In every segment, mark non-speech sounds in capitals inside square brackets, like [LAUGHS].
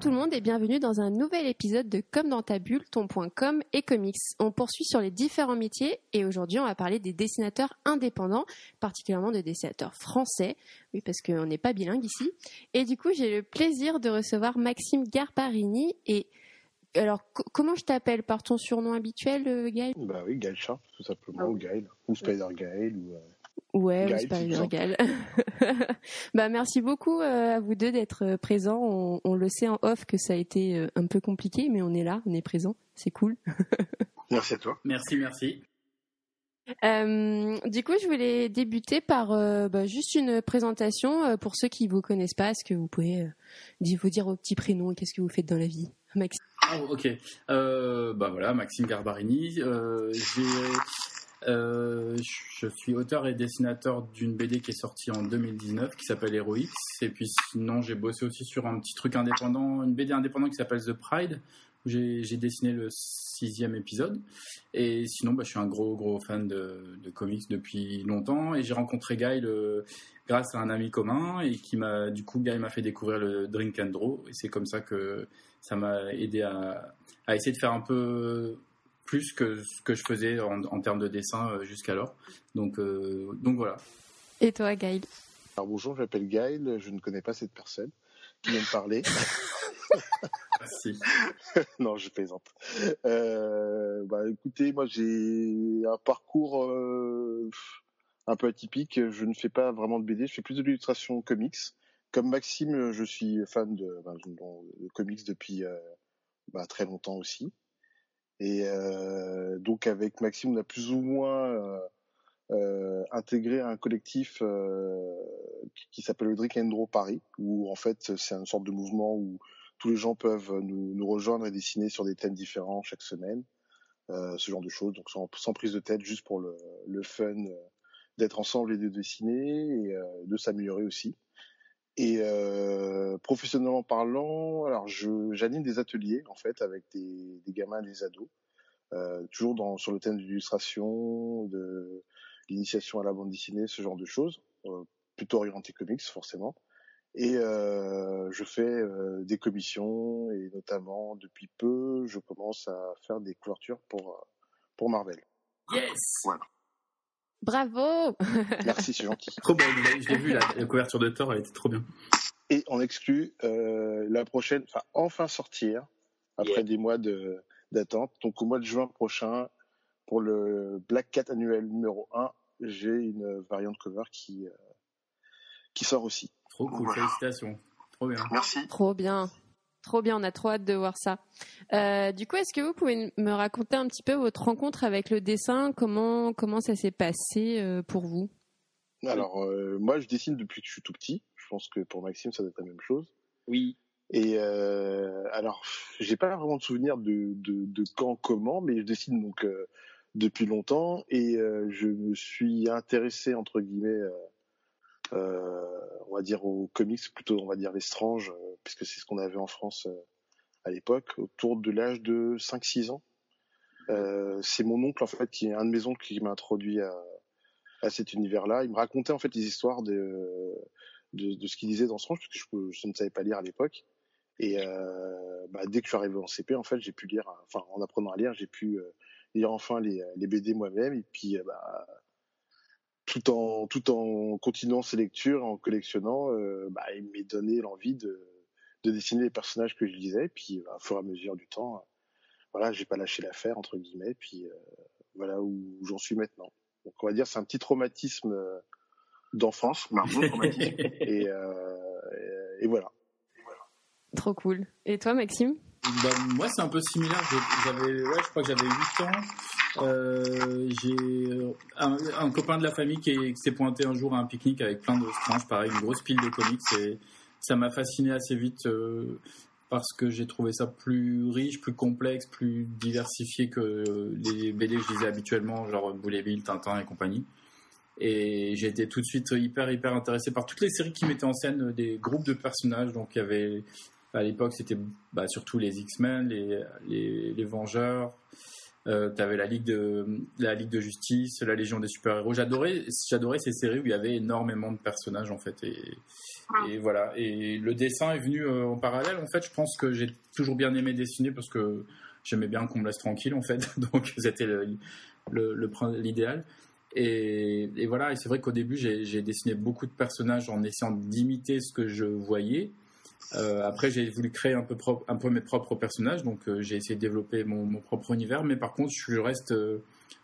Bonjour tout le monde et bienvenue dans un nouvel épisode de Comme dans ta bulle, ton.com et comics. On poursuit sur les différents métiers et aujourd'hui on va parler des dessinateurs indépendants, particulièrement des dessinateurs français, oui parce qu'on n'est pas bilingue ici. Et du coup j'ai le plaisir de recevoir Maxime Garparini et alors comment je t'appelle? Par ton surnom habituel euh, Gaël? Bah oui Gaël Sharp tout simplement, ou Gaël, ou Spider Gaël ou... Euh, Ouais, c'est pas légal. [LAUGHS] bah merci beaucoup euh, à vous deux d'être euh, présents. On, le sait en off que ça a été euh, un peu compliqué, mais on est là, on est présent, c'est cool. [LAUGHS] merci à toi. Merci, merci. du coup, je voulais débuter par bah, juste une présentation pour ceux qui vous connaissent pas. Est-ce que vous pouvez vous dire vos petits prénoms et qu'est-ce que vous faites dans la vie, Maxime oh, Ok, bah voilà, Maxime Garbarini. j'ai euh, je suis auteur et dessinateur d'une BD qui est sortie en 2019 qui s'appelle Heroics. Et puis sinon, j'ai bossé aussi sur un petit truc indépendant, une BD indépendante qui s'appelle The Pride, où j'ai dessiné le sixième épisode. Et sinon, bah, je suis un gros, gros fan de, de comics depuis longtemps. Et j'ai rencontré Guy grâce à un ami commun. Et qui m'a, du coup, Guy m'a fait découvrir le Drink and Draw. Et c'est comme ça que ça m'a aidé à, à essayer de faire un peu plus que ce que je faisais en, termes de dessin euh, jusqu'alors. Donc, euh, donc voilà. Et toi, Gaël? Alors bonjour, je m'appelle Gaël, je ne connais pas cette personne qui vient de parler. [LAUGHS] Merci. [LAUGHS] non, je plaisante. Euh, bah, écoutez, moi j'ai un parcours un peu atypique. Je ne fais pas vraiment de BD, je fais plus de l'illustration comics. Comme Maxime, je suis fan de, bah, de comics depuis bah, très longtemps aussi. Et euh, donc avec Maxime, on a plus ou moins euh, euh, intégré un collectif qui, s'appelle le Drink and Draw Paris, où en fait c'est une sorte de mouvement où tous les gens peuvent nous, rejoindre et dessiner sur des thèmes différents chaque semaine, ce genre de choses, donc sans, sans, prise de tête, juste pour le fun d'être ensemble et de dessiner et de s'améliorer aussi. Et euh, professionnellement parlant, alors je j'anime des ateliers en fait avec des, des gamins, des ados, euh, toujours dans sur le thème de l'illustration, de l'initiation à la bande dessinée, ce genre de choses, euh, plutôt orienté comics forcément. Et euh, je fais euh, des commissions et notamment depuis peu, je commence à faire des couvertures pour pour Marvel. Yes. Voilà. Bravo [LAUGHS] Merci, c'est gentil. Trop bien, je l'ai vu, la, couverture de Thor, elle était trop bien. Et on exclut euh, la prochaine, enfin enfin sortir, après des mois de d'attente. Donc au mois de juin prochain, pour le Black Cat annuel numéro 1, j'ai une variante cover qui, euh, qui sort aussi. Trop cool, félicitations. Trop bien. Merci. Trop bien. Trop bien, on a trop hâte de voir ça. Euh, du coup, est-ce que vous pouvez me raconter un petit peu votre rencontre avec le dessin? Comment comment ça s'est passé euh, pour vous? Alors, euh, moi, je dessine depuis que je suis tout petit. Je pense que pour Maxime, ça doit être la même chose. Oui. Et euh, alors, j'ai pas vraiment de souvenir de, de, de, quand, comment, mais je dessine donc depuis longtemps et je me suis intéressé entre guillemets euh, on va dire aux comics, plutôt on va dire les stranges, euh, puisque c'est ce qu'on avait en France euh, à l'époque, autour de l'âge de 5-6 ans. c'est mon oncle en fait, qui est un de mes oncles qui m'a introduit à, à cet univers-là. Il me racontait en fait les histoires de, de, de ce qu'il disait dans Strange, parce que je, je, ne savais pas lire à l'époque. Et euh, bah, dès que je suis arrivé en CP, en fait, j'ai pu lire, enfin, en apprenant à lire, j'ai pu lire enfin les, les BD moi-même. Et puis, bah, tout en tout en continuant ses lectures, en collectionnant, euh, bah, il m'a donné l'envie de, de dessiner les personnages que je lisais. Puis, bah, au fur et à mesure du temps, euh, voilà, j'ai pas lâché l'affaire entre guillemets. Puis euh, voilà où j'en suis maintenant. Donc, on va dire c'est un petit traumatisme d'enfance, un traumatisme. [LAUGHS] et, et, voilà. Trop cool. Et toi, Maxime? Bah, Moi, c'est un peu similaire. J'avais, ouais, je crois que j'avais 8 ans. Euh, j'ai euh, un, copain de la famille qui, s'est pointé un jour à un pique-nique avec plein de stranges, pareil, une grosse pile de comics. Et ça m'a fasciné assez vite euh, parce que j'ai trouvé ça plus riche, plus complexe, plus diversifié que les BD que je lisais habituellement, genre Bouléville, Tintin et compagnie. Et été tout de suite hyper, hyper intéressé par toutes les séries qui mettaient en scène des groupes de personnages. Donc il y avait, à l'époque, c'était bah, surtout les X-Men, les, les, les Vengeurs, Euh, tu avais la Ligue de la Ligue de Justice, la Légion des super héros. J'adorais j'adorais ces séries où il y avait énormément de personnages en fait et, ah. et voilà. Et le dessin est venu euh, en parallèle. En fait, je pense que j'ai toujours bien aimé dessiner parce que j'aimais bien qu'on me laisse tranquille en fait. [LAUGHS] Donc c'était l'idéal. Et, et, voilà, et c'est vrai qu'au début, j'ai dessiné beaucoup de personnages en essayant d'imiter ce que je voyais. Euh, après, j'ai voulu créer un peu, mes propres personnages, donc euh, j'ai essayé de développer mon, propre univers. Mais par contre, je reste, euh,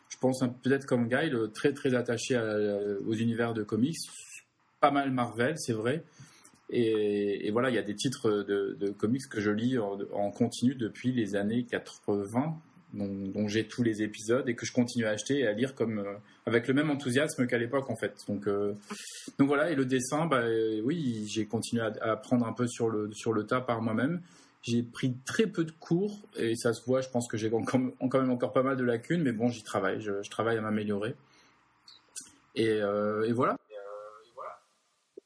je pense peut-être comme Guy, très très attaché aux univers de comics. Pas mal Marvel, c'est vrai. Et, voilà, il y a des titres de, comics que je lis en, continu depuis les années 80, dont, j'ai tous les épisodes et que je continue à acheter et à lire comme euh, avec le même enthousiasme qu'à l'époque en fait. Donc euh, donc voilà et le dessin, bah oui, j'ai continué à, apprendre un peu sur le sur le tas par moi-même. J'ai pris très peu de cours et ça se voit. Je pense que j'ai quand même encore pas mal de lacunes, mais bon, j'y travaille. Je, travaille à m'améliorer. Euh, et voilà.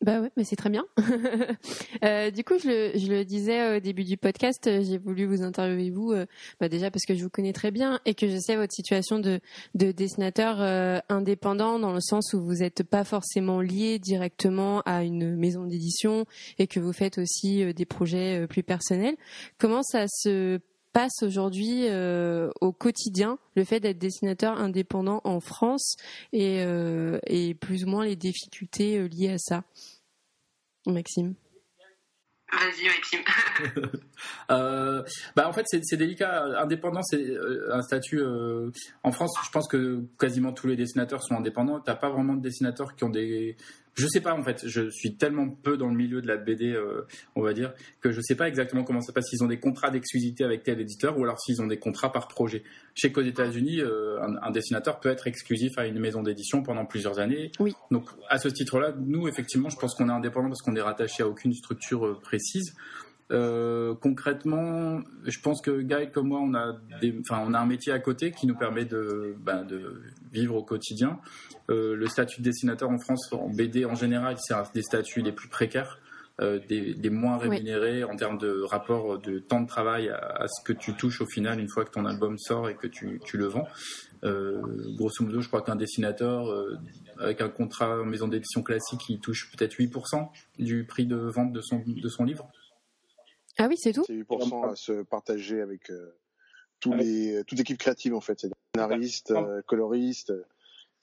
Bah ouais, mais c'est très bien. [LAUGHS] euh, du coup, je le, disais au début du podcast, euh, j'ai voulu vous interviewer vous, euh, bah déjà parce que je vous connais très bien et que je sais votre situation de, de dessinateur indépendant dans le sens où vous n'êtes pas forcément lié directement à une maison d'édition et que vous faites aussi des projets plus personnels. Comment ça se passe aujourd'hui au quotidien le fait d'être dessinateur indépendant en France et, euh, et plus ou moins les difficultés liées à ça Maxime Vas-y, Maxime. [LAUGHS] euh, bah en fait, c'est délicat. Indépendant, c'est euh, un statut. Euh, en France, je pense que quasiment tous les dessinateurs sont indépendants. T'as pas vraiment de dessinateurs qui ont des je sais pas en fait, je suis tellement peu dans le milieu de la BD, euh, on va dire, que je sais pas exactement comment ça passe. S'ils ont des contrats d'exclusivité avec tel éditeur ou alors s'ils ont des contrats par projet. Je sais qu'aux États-Unis, euh, un, dessinateur peut être exclusif à une maison d'édition pendant plusieurs années. Oui. Donc à ce titre-là, nous effectivement, je pense qu'on est indépendant parce qu'on est rattaché à aucune structure euh, concrètement, je pense que Guy comme moi, on a, des, enfin, on a un métier à côté qui nous permet de, ben, de vivre au quotidien. Euh, le statut de dessinateur en France, en BD en général, c'est un des statuts les plus précaires. Euh, des, moins rémunérés en termes de rapport de temps de travail à, ce que tu touches au final une fois que ton album sort et que tu, le vends. Euh, grosso modo, je crois qu'un dessinateur avec un contrat en maison d'édition classique, il touche peut-être 8% du prix de vente de son, de son livre. Ah oui, c'est tout. C'est 8% à se partager avec tous les, toute l'équipe créative en fait. C'est scénaristes, coloristes.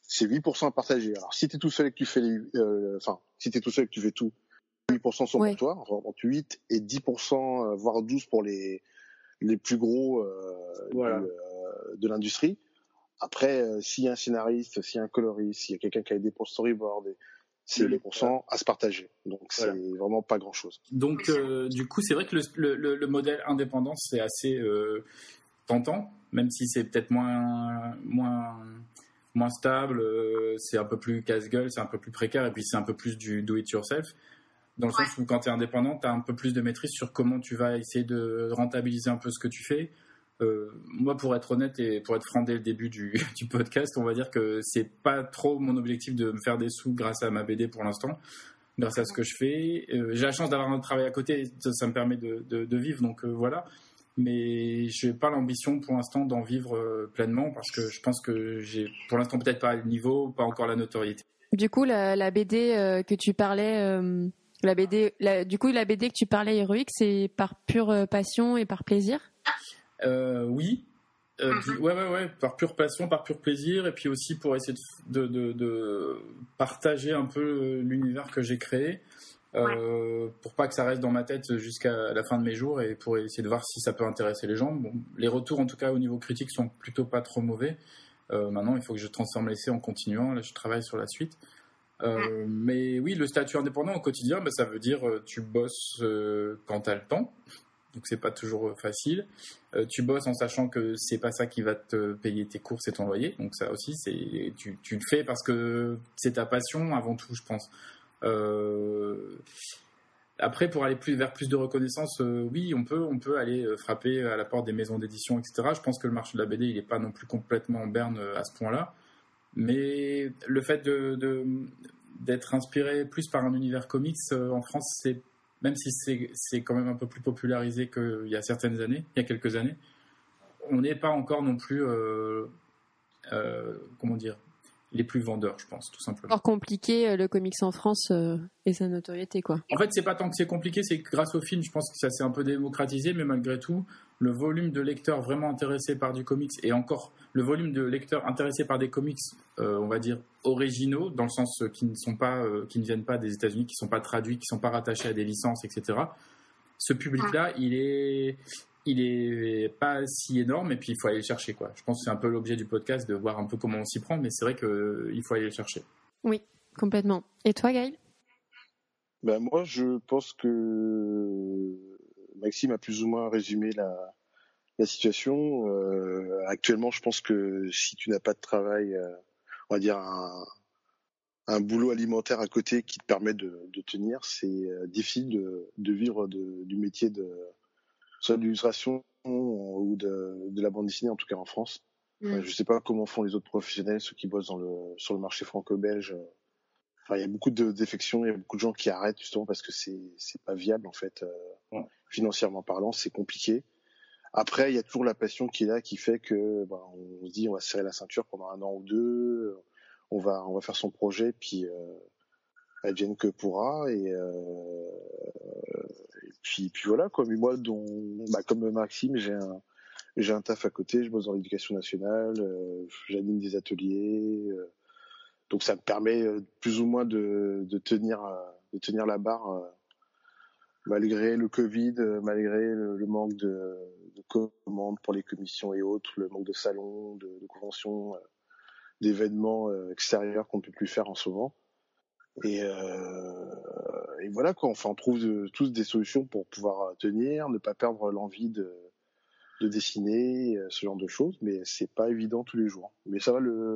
C'est 8% à partager. Alors si t'es tout seul et que tu fais les, euh, enfin, si t'es tout seul et que tu fais tout, 8% sont pour toi, entre 8 et 10%, euh, voire 12 pour les les plus gros euh, de, l'industrie. Après, s'il y a un scénariste, s'il y a un coloriste, s'il y a quelqu'un qui a aidé pour le storyboard, c'est les pourcents à se partager. Donc c'est vraiment pas grand chose. Donc du coup, c'est vrai que le, le, le modèle indépendant c'est assez tentant, même si c'est peut-être moins moins moins stable, euh, c'est un peu plus casse-gueule, c'est un peu plus précaire, et puis c'est un peu plus du do-it-yourself. Dans le sens où quand tu es indépendant, tu as un peu plus de maîtrise sur comment tu vas essayer de rentabiliser un peu ce que tu fais. Euh, moi, pour être honnête et pour être franc dès le début [LAUGHS] du, podcast, on va dire que c'est pas trop mon objectif de me faire des sous grâce à ma BD pour l'instant, grâce à ce que je fais. Euh, j'ai la chance d'avoir un travail à côté, ça, me permet de, vivre, donc voilà mais je n'ai pas l'ambition pour l'instant d'en vivre euh, pleinement parce que je pense que j'ai pour l'instant peut-être pas le niveau, pas encore la notoriété. Du coup, la, BD euh, que tu parlais, euh, la BD, du coup, la BD que tu parlais héroïque, c'est par pure passion et par plaisir? Oui. Mhm. ouais, ouais, ouais, par pure passion, par pur plaisir, et puis aussi pour essayer de, de, de partager un peu l'univers que j'ai créé. Euh, pour pas que ça reste dans ma tête jusqu'à la fin de mes jours et pour essayer de voir si ça peut intéresser les gens. Bon, les retours, en tout cas au niveau critique, sont plutôt pas trop mauvais. Euh, maintenant, il faut que je transforme l'essai en continuant. Là, je travaille sur la suite. Euh, mais oui, le statut indépendant au quotidien, bah, ça veut dire tu bosses quand tu as le temps. Donc c'est pas toujours facile. tu bosses en sachant que c'est pas ça qui va te payer tes courses et ton loyer. Donc ça aussi, c'est tu, le fais parce que c'est ta passion avant tout, je pense. Euh, après, pour aller vers plus de reconnaissance, euh, oui, on peut, on peut aller euh, frapper à la porte des maisons d'édition, etc. Je pense que le marché de la BD, il n'est pas non plus complètement en berne à ce point-là. Mais le fait d'être inspiré plus par un univers comics en France, c'est même si c'est, quand même un peu plus popularisé qu'il y a certaines années, il y a quelques années, on n'est pas encore non plus, comment dire, les plus vendeurs, je pense, tout simplement. Encore compliqué le comics en France et sa notoriété, quoi. En fait, c'est pas tant que c'est compliqué, c'est que grâce au film, je pense que ça s'est un peu démocratisé, mais malgré tout, le volume de lecteurs vraiment intéressés par du comics et encore le volume de lecteurs intéressés par des comics, euh, on va dire originaux, dans le sens qui ne sont pas, euh, qui ne viennent pas des États-Unis, qui ne sont pas traduits, qui ne sont pas rattachés à des licences, etc. Ce public-là, il est, il est pas si énorme et puis il faut aller le chercher, quoi. Je pense que c'est un peu l'objet du podcast de voir un peu comment on s'y prend, mais c'est vrai qu'il faut aller le chercher. Oui, complètement. Et toi, Gaël? Ben moi, je pense que Maxime a plus ou moins résumé la, la situation. Euh, actuellement, je pense que si tu n'as pas de travail, euh, on va dire un, un, boulot alimentaire à côté qui te permet de, de tenir, c'est euh, difficile de, de vivre de, du métier de soit de l'illustration ou de, de, la bande dessinée, en tout cas en France. Mm. je sais pas comment font les autres professionnels, ceux qui bossent dans le, sur le marché franco-belge. Enfin, il y a beaucoup de défections, il y a beaucoup de gens qui arrêtent justement parce que c'est c'est pas viable en fait, financièrement parlant, c'est compliqué. Après, il y a toujours la passion qui est là, qui fait que bah, on se dit on va serrer la ceinture pendant un an ou deux, on va on va faire son projet, puis euh, advienne que pourra, et, euh, et puis puis voilà quoi. Mais moi, bah, comme Maxime, j'ai un j'ai un taf à côté, je bosse dans l'éducation nationale, euh, j'anime des ateliers, euh, donc ça me permet euh, plus ou moins de, de tenir de tenir la barre malgré le Covid, malgré le, le manque de, de commandes pour les commissions et autres, le manque de salons, de, de conventions, euh, d'événements euh, extérieurs qu'on ne peut plus faire en ce moment. Et, euh, et voilà quoi. Enfin, on trouve tous des solutions pour pouvoir tenir, ne pas perdre l'envie de, de dessiner, ce genre de choses. Mais c'est pas évident tous les jours. Mais ça va le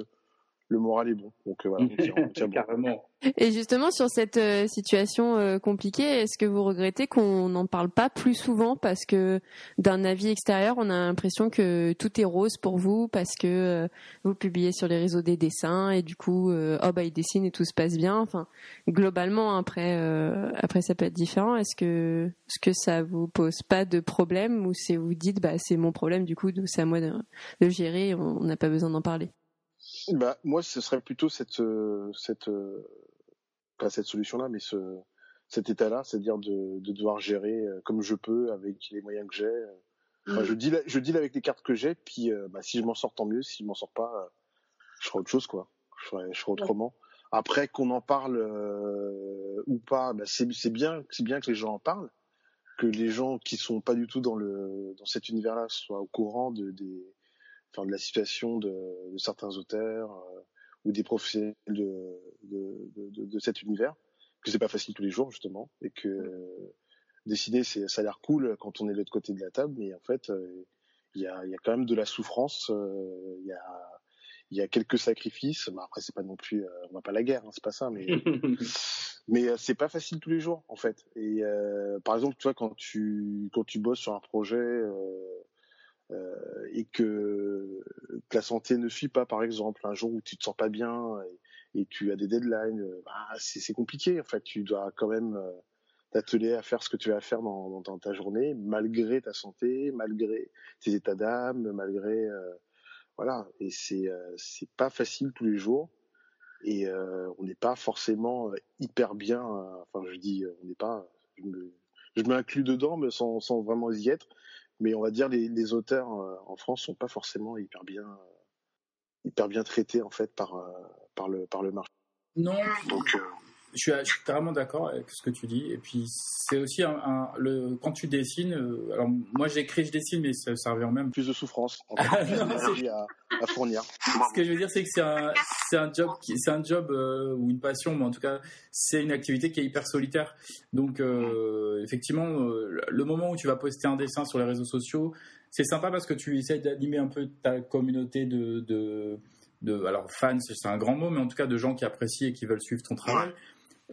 le moral est bon. Donc euh, voilà, [LAUGHS] Carrément. Et justement sur cette euh, situation euh, compliquée, est-ce que vous regrettez qu'on n'en parle pas plus souvent parce que d'un avis extérieur, on a l'impression que tout est rose pour vous parce que vous publiez sur les réseaux des dessins et du coup, oh bah il dessine et tout se passe bien. Enfin, globalement après, après ça peut être différent. Est-ce que, est-ce que ça vous pose pas de problème ou c'est vous dites bah c'est mon problème du coup, c'est à moi de, de gérer, on n'a pas besoin d'en parler? Bah, moi, ce serait plutôt cette, euh, cette, euh, pas cette solution-là, mais ce, cet état-là, c'est-à-dire de, de devoir gérer euh, comme je peux avec les moyens que j'ai. Enfin, je deal, je deal avec les cartes que j'ai, puis bah, si je m'en sors tant mieux, si je m'en sors pas, je ferai autre chose, quoi. Je ferai, je ferai autrement. Après qu'on en parle ou pas, bah, c'est bien, c'est bien que les gens en parlent, que les gens qui sont pas du tout dans le dans cet univers-là soient au courant de des enfin de la situation de, de certains auteurs euh, ou des professionnels de, de, de, de, cet univers, que c'est pas facile tous les jours justement, et que euh, dessiner c'est ça a l'air cool quand on est de l'autre côté de la table, mais en fait euh, il y, a, y a quand même de la souffrance, il y a il y a quelques sacrifices. Bah après, c'est pas non plus, on va pas la guerre, hein, c'est pas ça, mais [LAUGHS] mais c'est pas facile tous les jours en fait. Et par exemple, tu vois, quand tu quand tu bosses sur un projet euh, et que, la santé ne suit pas, par exemple, un jour où tu te sens pas bien et, tu as des deadlines, euh, bah, c'est compliqué. En fait, tu dois quand même euh, t'atteler à faire ce que tu as à faire dans, ta journée, malgré ta santé, malgré tes états d'âme, malgré voilà. Et c'est c'est pas facile tous les jours. Et on n'est pas forcément hyper bien. enfin, je dis, on n'est pas. Je je m'inclus dedans, mais sans vraiment y être mais on va dire les, les auteurs euh, en France sont pas forcément hyper bien euh, hyper bien traités en fait par euh, par le par le marché. Non. Donc, je suis, je suis, carrément d'accord avec ce que tu dis. Et puis, c'est aussi un, un, le, quand tu dessines. Euh, alors, moi, j'écris, je dessine, mais ça, ça revient même. Plus de souffrance. En fait, [LAUGHS] non, à, à, fournir. [LAUGHS] Ce que je veux dire, c'est que c'est un, un job, c'est un job euh, ou une passion, mais en tout cas, c'est une activité qui est hyper solitaire. Donc, euh, effectivement, euh, le moment où tu vas poster un dessin sur les réseaux sociaux, c'est sympa parce que tu essaies d'animer un peu ta communauté de, de de alors fans c'est un grand mot mais en tout cas de gens qui apprécient et qui veulent suivre ton travail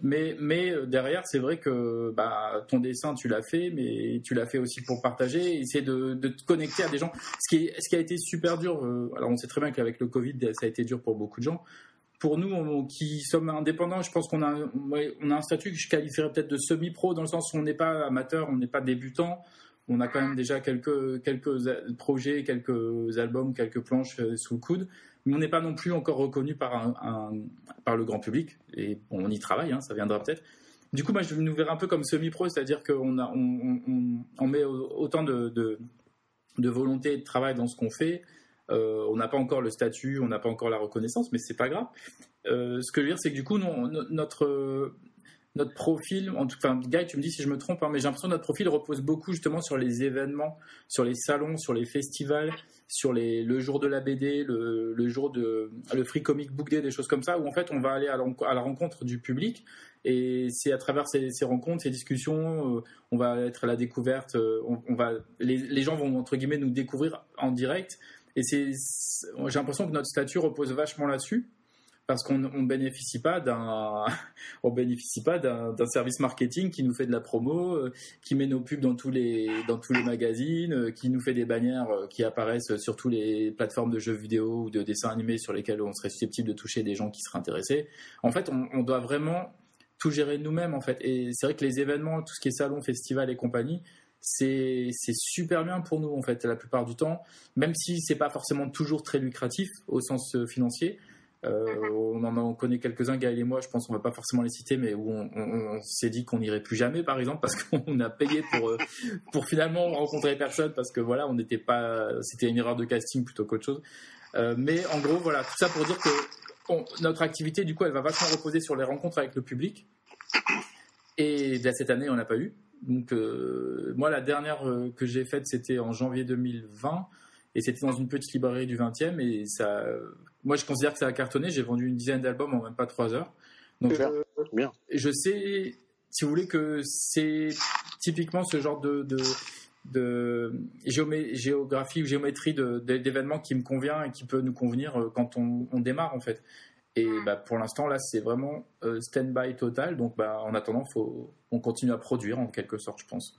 mais, euh, derrière, c'est vrai que bah, ton dessin, tu l'as fait, mais tu l'as fait aussi pour partager, essayer de, te connecter à des gens. Ce qui, a été super dur, euh, alors on sait très bien qu'avec le Covid, ça a été dur pour beaucoup de gens. Pour nous, qui sommes indépendants, je pense qu'on a, a un statut que je qualifierais peut-être de semi-pro, dans le sens où on n'est pas amateur, on n'est pas débutant. On a quand même déjà quelques, projets, quelques albums, quelques planches sous le coude, mais on n'est pas non plus encore reconnu par, le grand public. Et on y travaille, hein, ça viendra peut-être. Du coup, moi, je nous verrai un peu comme semi-pro, c'est-à-dire qu'on on, on, on, met autant de, volonté et de travail dans ce qu'on fait. Euh, on n'a pas encore le statut, on n'a pas encore la reconnaissance, mais c'est pas grave. Euh, ce que je veux dire, c'est que du coup, notre, notre profil, en tout cas, Guy, tu me dis si je me trompe, hein, mais j'ai l'impression que notre profil repose beaucoup justement sur les événements, sur les salons, sur les festivals, sur le jour de la BD, le, jour de le Free Comic Book Day, des choses comme ça, où en fait on va aller à, la rencontre du public. Et c'est à travers ces, rencontres, ces discussions, euh, on va être à la découverte, euh, on, va, les, les, gens vont entre guillemets nous découvrir en direct. Et j'ai l'impression que notre statut repose vachement là-dessus parce qu'on ne bénéficie pas d'un [LAUGHS] on bénéficie pas d'un service marketing qui nous fait de la promo, euh, qui met nos pubs dans tous les dans tous les magazines, euh, qui nous fait des bannières euh, qui apparaissent sur toutes les plateformes de jeux vidéo ou de dessins animés sur lesquels on serait susceptible de toucher des gens qui seraient intéressés. En fait, on, doit vraiment tout gérer nous-mêmes en fait. Et c'est vrai que les événements, tout ce qui est salon, festival et compagnie, c'est super bien pour nous en fait la plupart du temps, même si c'est pas forcément toujours très lucratif au sens financier. Euh, on en connaît quelques-uns, Gaël et moi, je pense qu'on va pas forcément les citer, mais où on, s'est dit qu'on n'irait plus jamais, par exemple, parce [LAUGHS] qu'on a payé pour, euh, pour finalement rencontrer personne, parce que voilà, on n'était pas, c'était une erreur de casting plutôt qu'autre chose. Euh, mais en gros, voilà, tout ça pour dire que notre activité, du coup, elle va vachement reposer sur les rencontres avec le public. Et cette année, on n'a pas eu. Donc, moi, la dernière que j'ai faite, c'était en janvier 2020. Et c'était dans une petite librairie du 20e. Et ça, moi, je considère que ça a cartonné. J'ai vendu une dizaine d'albums en même pas trois heures. Donc, euh, bien. je sais, si vous voulez, que c'est typiquement ce genre de, de, de géographie ou géométrie d'événements qui me convient et qui peut nous convenir euh, quand on, démarre, en fait. Et bah, pour l'instant, là, c'est vraiment euh, stand-by total. Donc, bah, en attendant, faut, on continue à produire, en quelque sorte, je pense.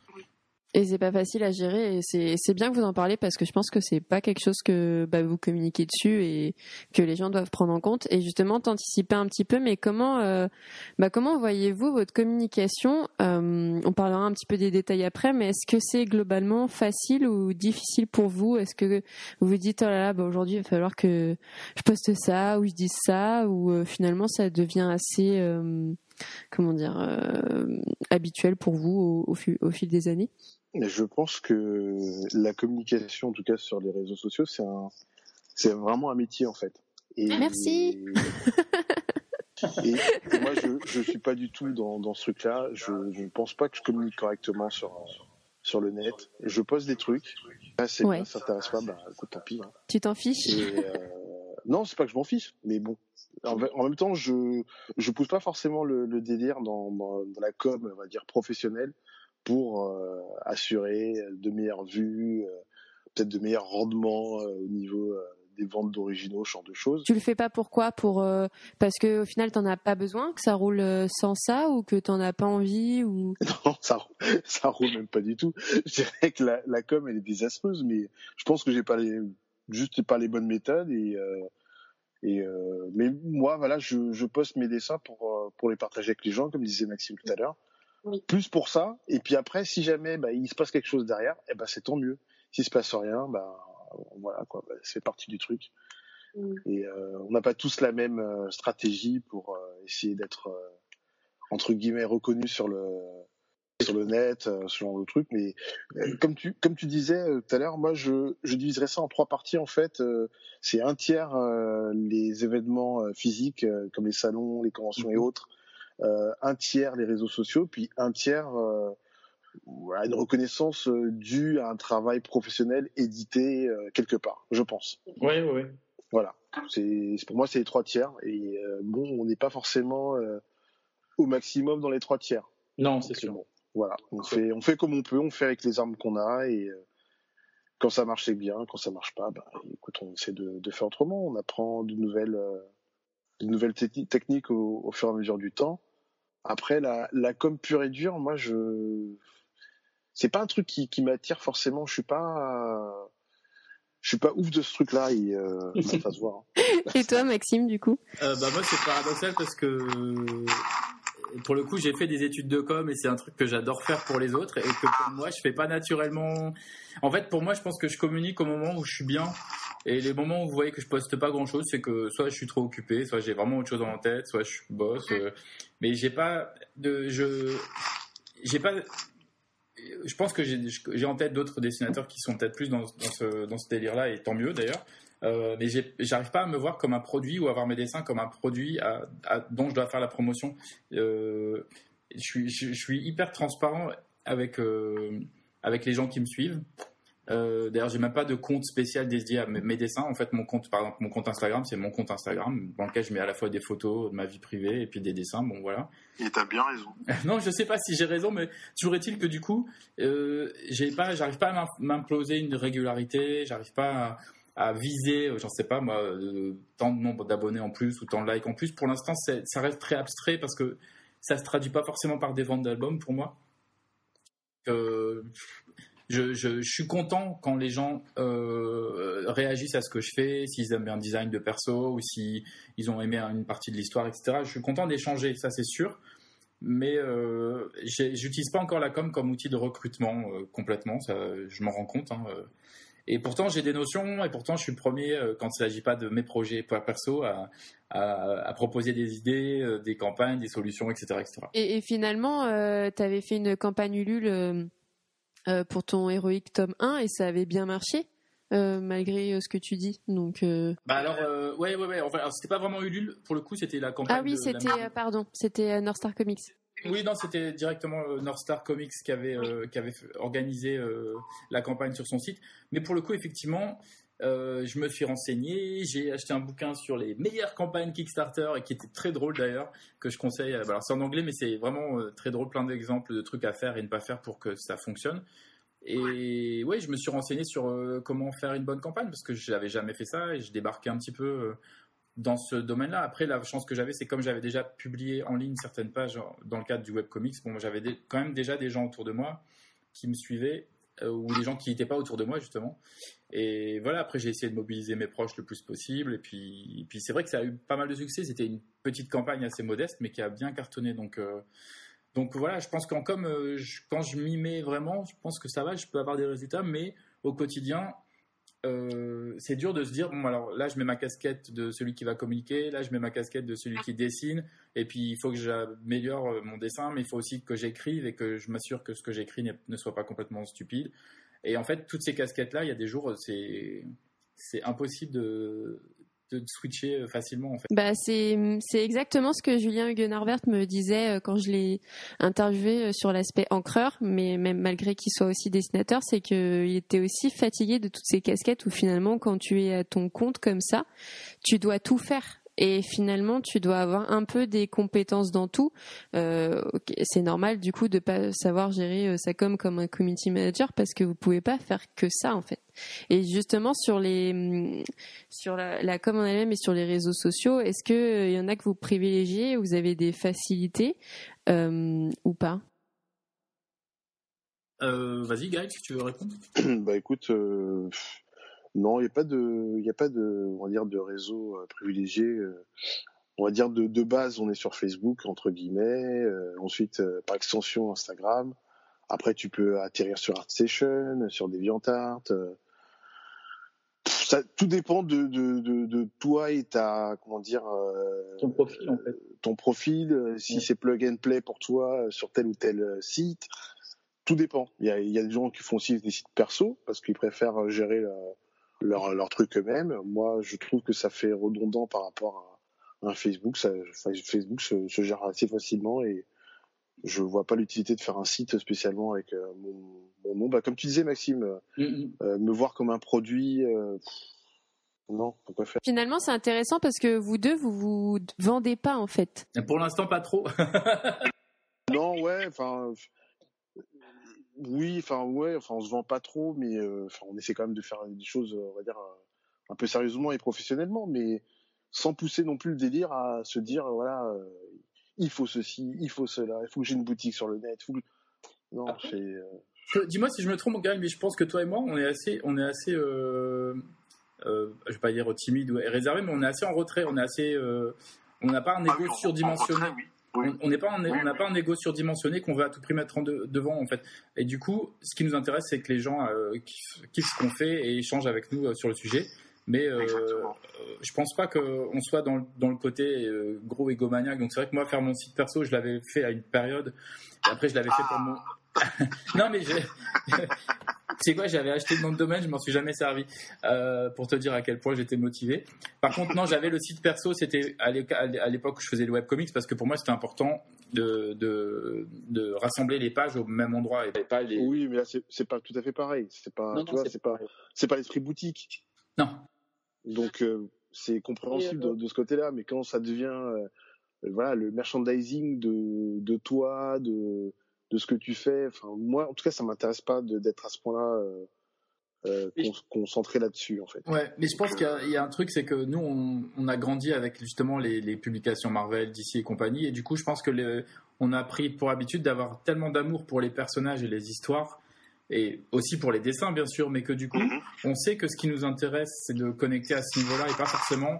Et c'est pas facile à gérer et c'est bien que vous en parlez parce que je pense que c'est pas quelque chose que bah, vous communiquez dessus et que les gens doivent prendre en compte et justement t'anticiper un petit peu. Mais comment euh, bah, comment voyez-vous votre communication euh, on parlera un petit peu des détails après mais est-ce que c'est globalement facile ou difficile pour vous? Est-ce que vous vous dites oh là là bah, aujourd'hui il va falloir que je poste ça ou je dise ça ou euh, finalement ça devient assez comment dire habituel pour vous au, au fil des années? Je pense que la communication, en tout cas sur les réseaux sociaux, c'est un, c'est vraiment un métier en fait. Et, Merci. Et, moi, je, je suis pas du tout dans, dans ce truc-là. Je, je ne pense pas que je communique correctement sur sur le net. Je poste des trucs. Ah, c'est ouais. ça t'intéresse pas, bah écoute, tant pis. Hein. Tu t'en fiches euh, Non, c'est pas que je m'en fiche, mais bon. En, même temps, je je pousse pas forcément le, le délire dans, dans, dans la com, on va dire professionnelle pour euh, assurer de meilleures vues, euh, peut-être de meilleurs rendements euh, au niveau des ventes d'originaux, ce genre de choses. Tu le fais pas pourquoi Pour parce que au final t'en as pas besoin, que ça roule sans ça, ou que t'en as pas envie, ou [LAUGHS] Non, ça ça roule même pas du tout. Je dirais que la, la com elle est désastreuse, mais je pense que j'ai pas les juste pas les bonnes méthodes et et mais moi voilà, je, je poste mes dessins pour pour les partager avec les gens, comme disait Maxime tout à l'heure. Plus pour ça. Et puis après, si jamais bah, il se passe quelque chose derrière, eh ben c'est tant mieux. S'il se passe rien, bah voilà quoi, bah, c'est partie du truc. Mm. Et euh, on n'a pas tous la même euh, stratégie pour euh, essayer d'être entre guillemets reconnu sur le sur le net, ce genre de truc. Mais comme tu comme tu disais tout à l'heure, moi je je diviserais ça en trois parties en fait. c'est un tiers les événements physiques comme les salons, les conventions et mm-hmm. autres euh, un tiers les réseaux sociaux, puis un tiers euh, une reconnaissance euh, due à un travail professionnel édité quelque part, je pense. Oui, oui. Voilà. C'est pour moi c'est les trois tiers et bon, on n'est pas forcément au maximum dans les trois tiers. Non, c'est sûr. Bon, voilà, on fait on fait comme on peut, on fait avec les armes qu'on a et quand ça marche c'est bien, quand ça marche pas, bah, écoute, on essaie de, de faire autrement, on apprend de nouvelles de nouvelles techniques au, au, fur et à mesure du temps. Après, la, la com pure et dure, moi, je, c'est pas un truc qui, qui m'attire forcément. Je suis pas, je suis pas ouf de ce truc-là et euh, [LAUGHS] ça se voit. Hein. et toi, Maxime, du coup? Euh, Bah moi, c'est paradoxal parce que pour le coup, j'ai fait des études de com et c'est un truc que j'adore faire pour les autres et que pour moi, je fais pas naturellement. En fait, pour moi, je pense que je communique au moment où je suis bien et les moments où vous voyez que je poste pas grand chose, c'est que soit je suis trop occupé, soit j'ai vraiment autre chose en tête, soit je bosse. Euh, mais j'ai pas de, je, j'ai pas. Je pense que j'ai en tête d'autres dessinateurs qui sont peut-être plus dans, dans ce, dans ce délire-là et tant mieux d'ailleurs. Euh, mais j'arrive pas à me voir comme un produit ou à voir mes dessins comme un produit à, dont je dois faire la promotion. Euh, je, suis, je, suis, hyper transparent avec, euh, avec les gens qui me suivent. Euh, D'ailleurs, j'ai même pas de compte spécial dédié à mes, dessins. En fait, mon compte, par exemple, mon compte Instagram, c'est mon compte Instagram dans lequel je mets à la fois des photos de ma vie privée et puis des dessins. Bon, voilà. Et t'as bien raison. [LAUGHS] non, je sais pas si j'ai raison, mais toujours est-il que du coup, euh, j'ai pas, j'arrive pas à m'imploser une régularité. J'arrive pas à à viser, euh, j'en sais pas moi, euh, tant de nombre d'abonnés en plus ou tant de likes en plus. Pour l'instant, ça reste très abstrait parce que ça se traduit pas forcément par des ventes d'albums pour moi. Euh, je, suis content quand les gens réagissent à ce que je fais, s'ils aiment bien un design de perso ou s'ils ils ont aimé une partie de l'histoire, etc. Je suis content d'échanger, ça c'est sûr. Mais j'utilise pas encore la com comme outil de recrutement complètement, je m'en rends compte. Hein, et pourtant, j'ai des notions, et pourtant, je suis le premier, euh, quand il ne s'agit pas de mes projets perso, à, à, proposer des idées, euh, des campagnes, des solutions, etc. etc. Et, finalement, euh, tu avais fait une campagne Ulule pour ton héroïque tome 1, et ça avait bien marché malgré ce que tu dis. Donc, bah alors, ouais, ouais, ouais. Enfin, c'était pas vraiment Ulule pour le coup, c'était la campagne. Ah oui, c'était, pardon, c'était North Star Comics. Oui, non, c'était directement euh, North Star Comics qui avait, euh, qui avait organisé euh, la campagne sur son site. Mais pour le coup, effectivement, je me suis renseigné, j'ai acheté un bouquin sur les meilleures campagnes Kickstarter et qui était très drôle d'ailleurs, que je conseille. Alors c'est en anglais, mais c'est vraiment très drôle, plein d'exemples de trucs à faire et ne pas faire pour que ça fonctionne. Et oui, je me suis renseigné sur comment faire une bonne campagne parce que je n'avais jamais fait ça et je débarquais un petit peu dans ce domaine-là. Après, la chance que j'avais, c'est comme j'avais déjà publié en ligne certaines pages dans le cadre du webcomics, bon, j'avais quand même déjà des gens autour de moi qui me suivaient euh, ou des gens qui n'étaient pas autour de moi justement. Et voilà, après j'ai essayé de mobiliser mes proches le plus possible. Et puis, c'est vrai que ça a eu pas mal de succès. C'était une petite campagne assez modeste, mais qui a bien cartonné. Donc, euh, voilà, je pense qu'en comme euh, quand je m'y mets vraiment, je pense que ça va, je peux avoir des résultats, mais au quotidien, euh, c'est dur de se dire bon alors là je mets ma casquette de celui qui va communiquer, là je mets ma casquette de celui qui dessine, et puis il faut que j'améliore euh, mon dessin, mais il faut aussi que j'écrive et que je m'assure que ce que j'écris ne soit pas complètement stupide. Et en fait, toutes ces casquettes là, il y a des jours c'est c'est impossible de de switcher euh, facilement en fait. Bah c'est exactement ce que Julien Huguenard-Vert me disait euh, quand je l'ai interviewé euh, sur l'aspect encreur, mais même malgré qu'il soit aussi dessinateur, c'est qu'il était aussi fatigué de toutes ces casquettes où finalement quand tu es à ton compte comme ça, tu dois tout faire et finalement tu dois avoir un peu des compétences dans tout. Euh, c'est normal du coup de pas savoir gérer euh, sa com comme un community manager parce que vous pouvez pas faire que ça en fait. Et justement sur les mm, sur la, la com en elle-même et sur les réseaux sociaux, est-ce que il euh, y en a que vous privilégiez, vous avez des facilités euh, ou pas? Euh, Vas-y, Gaël, si tu veux répondre? [CLEARS THROAT] bah écoute, euh, non, il n'y a pas de, il a pas de, on va dire, de réseau euh, privilégié. Euh. On va dire de, de base, on est sur Facebook entre guillemets. Euh, ensuite, par extension, Instagram. Après, tu peux atterrir sur ArtStation, sur DeviantArt. Ça, tout dépend de, de, de, de, toi et ta, comment dire, ton profil en fait. Ton profil, si c'est plug and play pour toi sur tel ou tel site. Tout dépend. Il y a, il y a des gens qui font aussi des sites perso parce qu'ils préfèrent gérer la, leur, leur truc eux-mêmes. Moi, je trouve que ça fait redondant par rapport à un Facebook. Ça, Facebook se, se, gère assez facilement et je vois pas l'utilité de faire un site spécialement avec euh, mon, mon, nom. Bah, comme tu disais, Maxime, mm-hmm. euh, me voir comme un produit. Euh, non, pourquoi faire? Finalement, c'est intéressant parce que vous deux, vous vous vendez pas en fait. Pour l'instant, pas trop. [LAUGHS] non, ouais, enfin, oui, enfin ouais, enfin on se vend pas trop, mais euh, enfin on essaie quand même de faire des choses, on va dire un peu sérieusement et professionnellement, mais sans pousser non plus le délire à se dire voilà euh, il faut ceci, il faut cela, il faut que j'ai une boutique sur le net, faut non c'est. Euh, dis-moi si je me trompe, Gaël, mais je pense que toi et moi on est assez, on est assez, euh, je vais pas dire timide ou réservé, mais on est assez en retrait, on est assez, on n'a pas un ego ah surdimensionné. On n'a pas un ego surdimensionné qu'on veut à tout prix mettre en devant en fait. Et du coup, ce qui nous intéresse, c'est que les gens euh, kiffent, ce qu'on fait et échangent avec nous euh, sur le sujet. Mais euh, je pense pas qu'on soit dans, dans, le côté euh, gros égomaniaque. Donc c'est vrai que moi, faire mon site perso, je l'avais fait à une période. après, je l'avais fait pour mon. [LAUGHS] non, mais j'ai. [LAUGHS] c'est quoi, j'avais acheté le nom de domaine, je m'en suis jamais servi euh, pour te dire à quel point j'étais motivé. Par contre, non, j'avais le site perso, c'était à l'époque où je faisais le webcomics parce que pour moi c'était important de, de, de, rassembler les pages au même endroit et pas les... Oui, mais là c'est pas tout à fait pareil. C'est pas, c'est pas, c'est pas l'esprit boutique. Non. Donc euh, c'est compréhensible de, de, ce côté-là, mais quand ça devient euh, voilà le merchandising de, de toi, de de ce que tu fais. Enfin, moi, en tout cas, ça m'intéresse pas d'être à ce point-là euh, euh concentré là-dessus, en fait. Ouais, mais je pense qu'il y, a un truc, c'est que nous, on, on, a grandi avec justement les, les, publications Marvel, DC et compagnie, et du coup, je pense que on a pris pour habitude d'avoir tellement d'amour pour les personnages et les histoires et aussi pour les dessins bien sûr, mais que du coup, mhm. on sait que ce qui nous intéresse, c'est de connecter à ce niveau-là et pas forcément.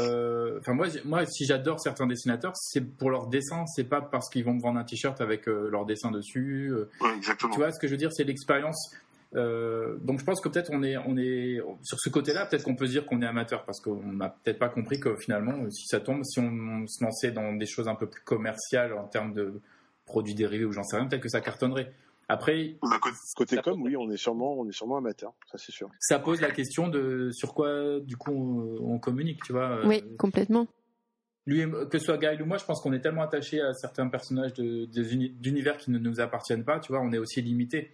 Euh, enfin moi, moi, si j'adore certains dessinateurs, c'est pour leur dessin, c'est pas parce qu'ils vont me vendre un t-shirt avec euh, leur dessin dessus. Euh. exactement. Tu vois ce que je veux dire, c'est l'expérience. donc je pense que peut-être on est, on est sur ce côté-là, peut-être qu'on peut se dire qu'on est amateur parce qu'on n'a peut-être pas compris que finalement, si ça tombe, si on, se lançait dans des choses un peu plus commerciales en termes de produits dérivés ou j'en sais rien, peut-être que ça cartonnerait. Après, bah, côté com, oui, on est sûrement, on est sûrement amateur, ça c'est sûr. Ça pose la question de sur quoi, du coup, on, communique, tu vois. Oui, euh, complètement. Lui, que ce soit Gaël ou moi, je pense qu'on est tellement attaché à certains personnages d'univers qui ne nous appartiennent pas, tu vois, on est aussi limité.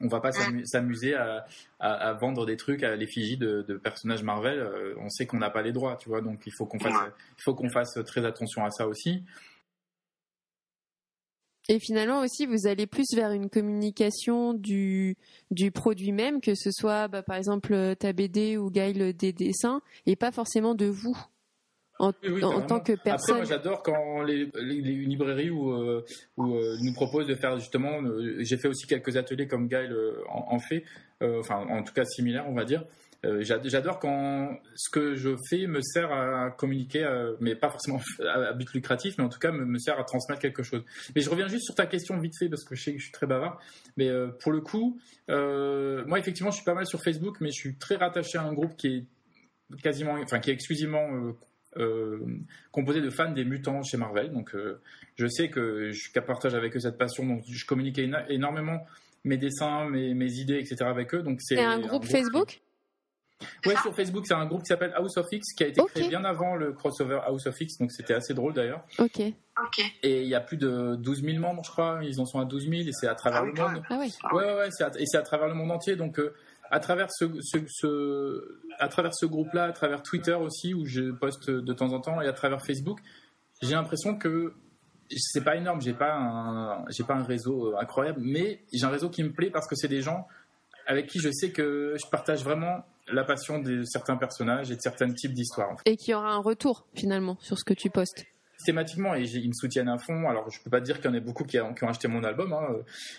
On va pas s'amuser à, vendre des trucs à l'effigie de, personnages Marvel. Euh, on sait qu'on n'a pas les droits, tu vois, donc il faut qu'on fasse, il faut qu'on fasse très attention à ça aussi. Et finalement aussi, vous allez plus vers une communication du, du produit même, que ce soit bah, par exemple ta BD ou Gail des dessins, et pas forcément de vous. En, tant que personne. Après, moi, j'adore quand les, les, librairies où, euh, où euh, nous proposent de faire justement. Euh, j'ai fait aussi quelques ateliers comme Gail en, en fait, enfin en tout cas similaires, on va dire. Euh, j'adore quand ce que je fais me sert à communiquer, euh, mais pas forcément [LAUGHS] à but lucratif, mais en tout cas me, sert à transmettre quelque chose. Mais je reviens juste sur ta question vite fait parce que je sais que je suis très bavard. Mais euh, pour le coup, moi effectivement, je suis pas mal sur Facebook, mais je suis très rattaché à un groupe qui est quasiment, enfin qui est exclusivement composé de fans des mutants chez Marvel. Donc je sais que je partage avec eux cette passion, donc je communique énormément mes dessins, mes, mes idées, etc. avec eux. Donc c'est un, groupe Facebook? Ouais, sur Facebook, c'est un groupe qui s'appelle House of X, qui a été créé bien avant le crossover House of X, donc c'était assez drôle d'ailleurs. Ok. Et il y a plus de 12 000 membres, je crois, ils en sont à 12 000 et c'est à travers ah le monde. Ah oui. Ouais, ouais, ouais et c'est à travers le monde entier, donc euh, à travers ce, ce, à travers ce groupe-là, à travers Twitter aussi, où je poste de temps en temps, et à travers Facebook, j'ai l'impression que c'est pas énorme, j'ai pas un, j'ai pas un réseau euh, incroyable, mais j'ai un réseau qui me plaît parce que c'est des gens avec qui je sais que je partage vraiment la passion de certains personnages et de certains types d'histoires. Et qui aura un retour finalement sur ce que tu postes systématiquement et ils me soutiennent à fond. Alors je peux pas dire qu'il y en a beaucoup qui, ont, acheté mon album, hein,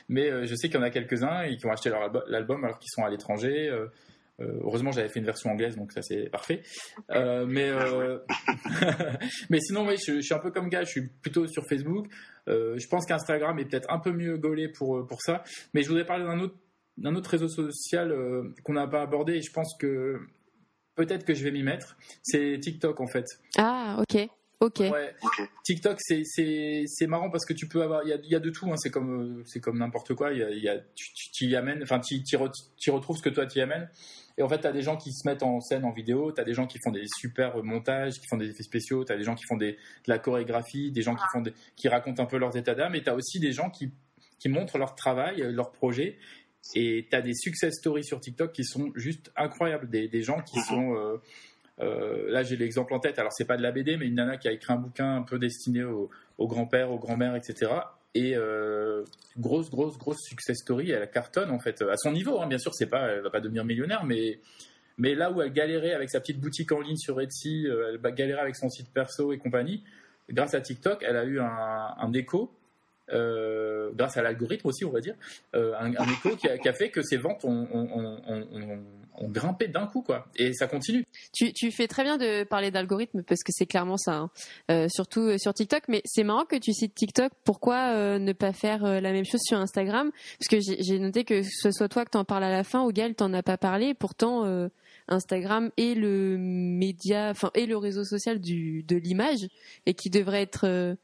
mais euh, je sais qu'il y en a quelques-uns et qui ont acheté l'album alors qu'ils sont à l'étranger. Euh, euh, heureusement, j'avais fait une version anglaise, donc ça c'est parfait. mais [LAUGHS] mais sinon, oui, je, suis un peu comme gars. Je suis plutôt sur Facebook. je pense qu'Instagram est peut-être un peu mieux gaulé pour pour ça. Mais je voudrais parler d'un autre d'un autre réseau social euh, qu'on n'a pas abordé et je pense que peut-être que je vais m'y mettre, c'est TikTok en fait. Ah, ok. Ok. TikTok, c'est marrant parce que tu peux avoir, il y a, de tout. Hein. c'est comme c'est comme n'importe quoi. Il y a, tu, y amènes, enfin tu, tu, retrouves ce que toi tu y amènes. Et en fait, tu as des gens qui se mettent en scène en vidéo, tu as des gens qui font des super montages, qui font des effets spéciaux, tu as des gens qui font des, de la chorégraphie, des gens qui font qui racontent un peu leurs états d'âme, et tu as aussi des gens qui qui montrent leur travail, leur projet, et tu as des success stories sur TikTok qui sont juste incroyables. Des, des gens qui sont. Euh, euh, là, j'ai l'exemple en tête. Alors, c'est pas de la BD, mais une nana qui a écrit un bouquin un peu destiné au, au grand-père, aux grand-mères, etc. Et euh, grosse, grosse, grosse success story. Elle cartonne, en fait, à son niveau. Hein, bien sûr, c'est pas, elle va pas devenir millionnaire, mais. Mais là où elle galérait avec sa petite boutique en ligne sur Etsy, elle galérait avec son site perso et compagnie, grâce à TikTok, elle a eu un, un écho euh, grâce à l'algorithme aussi, on va dire, un, écho qui a, fait que ces ventes ont, grimpé d'un coup, quoi. Et ça continue. Tu, fais très bien de parler d'algorithme parce que c'est clairement ça, hein. surtout sur TikTok. Mais c'est marrant que tu cites TikTok. Pourquoi ne pas faire la même chose sur Instagram? Parce que j'ai noté que ce soit toi que t'en parles à la fin ou Gaël t'en as pas parlé. Pourtant Instagram est le média, enfin et le réseau social du, de l'image et qui devrait être.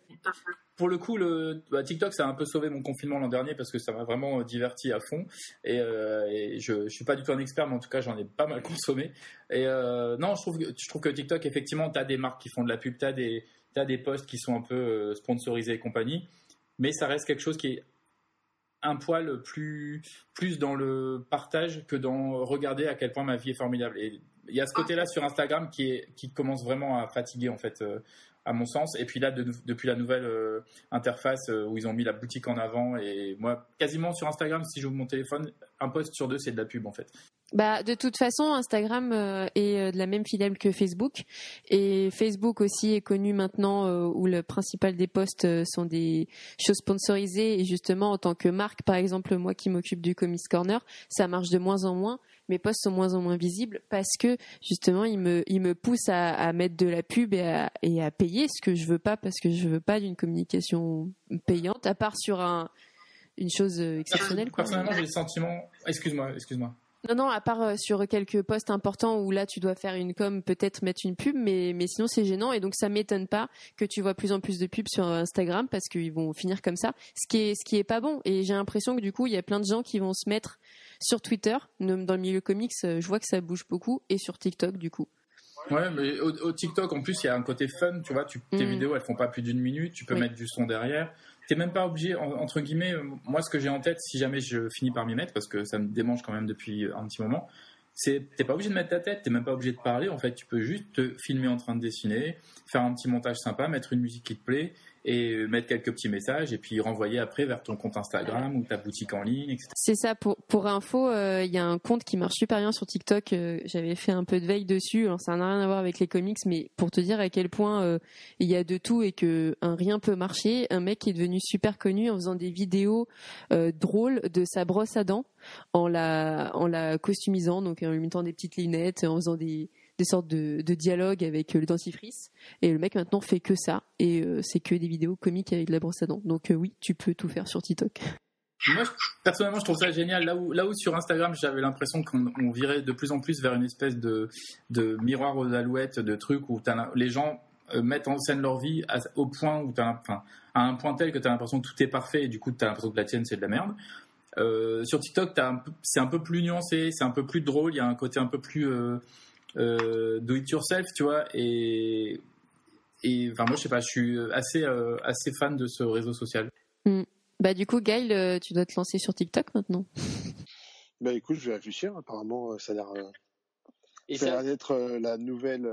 Euh, pour le coup, le bah, TikTok, ça a un peu sauvé mon confinement l'an dernier parce que ça m'a vraiment diverti à fond. Et, euh, je, ne suis pas du tout un expert, mais en tout cas, j'en ai pas mal [LAUGHS] consommé. Et euh, non, je trouve, je trouve que TikTok, effectivement, tu as des marques qui font de la pub, tu as des, as des posts qui sont un peu sponsorisés et compagnie. Mais ça reste quelque chose qui est un poil plus, plus dans le partage que dans regarder à quel point ma vie est formidable. Et il y a ce ah. côté-là sur Instagram qui, est, qui commence vraiment à fatiguer, en fait, euh, à mon sens. Et puis là, depuis la nouvelle euh, interface euh, où ils ont mis la boutique en avant, et moi, quasiment sur Instagram, si j'ouvre mon téléphone, un post sur deux, c'est de la pub, en fait. Bah, de toute façon, Instagram euh, est euh, de la même fidèle que Facebook. Et Facebook aussi est connu maintenant euh, où le principal des posts sont des choses sponsorisées. Et justement, en tant que marque, par exemple, moi qui m'occupe du Comics Corner, ça marche de moins en moins. Mes posts sont moins en moins visibles parce que justement, ils me, ils me poussent à, à mettre de la pub et à, et à payer ce que je veux pas parce que je veux pas d'une communication payante, à part sur un, une chose exceptionnelle. Personnellement, j'ai le sentiment. Excuse-moi, excuse-moi. Non, non, à part euh, sur quelques postes importants où là tu dois faire une com, peut-être mettre une pub, mais, mais sinon c'est gênant et donc ça m'étonne pas que tu vois plus en plus de pubs sur Instagram parce qu'ils vont finir comme ça, ce qui est, ce qui est pas bon. Et j'ai l'impression que du coup il y a plein de gens qui vont se mettre sur Twitter, dans le milieu comics, euh, je vois que ça bouge beaucoup, et sur TikTok du coup. Ouais, mais au, TikTok en plus il y a un côté fun, tu vois, tu, tes mm. vidéos elles font pas plus d'une minute, tu peux mettre du son derrière t'es même pas obligé, entre guillemets, euh, moi ce que j'ai en tête, si jamais je finis par m'y mettre, parce que ça me démange quand même depuis un petit moment, c'est t'es pas obligé de mettre ta tête, t'es même pas obligé de parler, en fait, tu peux juste te filmer en train de dessiner, faire un petit montage sympa, mettre une musique qui te plaît, et mettre quelques petits messages et puis renvoyer après vers ton compte Instagram ou ta boutique en ligne, etc. C'est ça. Pour, pour info, euh, il y a un compte qui marche super bien sur TikTok. Euh, j'avais fait un peu de veille dessus. Alors ça n'a rien à voir avec les comics, mais pour te dire à quel point euh, il y a de tout et que un rien peut marcher. Un mec est devenu super connu en faisant des vidéos drôles de sa brosse à dents en la en la costumisant, donc en lui mettant des petites lunettes, en faisant des des sortes de, dialogues avec euh, le dentifrice. Et le mec maintenant fait que ça. Et euh, c'est que des vidéos comiques avec de la brosse à dents. Donc euh, oui, tu peux tout faire sur TikTok. Moi, personnellement, je trouve ça génial. Là où, là où sur Instagram, j'avais l'impression qu'on virait de plus en plus vers une espèce de, de miroir aux alouettes, de trucs où les gens mettent en scène leur vie au point où as, un point tel que tu as l'impression que tout est parfait et du coup tu as l'impression que la tienne c'est de la merde. sur TikTok, c'est un peu plus nuancé, c'est un peu plus drôle, il y a un côté un peu plus do it yourself, tu vois. Et, et enfin, moi, je sais pas, je suis assez, euh, assez fan de ce réseau social. Hmm. Bah, du coup, Gaël, euh, tu dois te lancer sur TikTok maintenant. Bah, écoute, je vais réfléchir. Apparemment, ça a l'air. ça a l'air d'être la nouvelle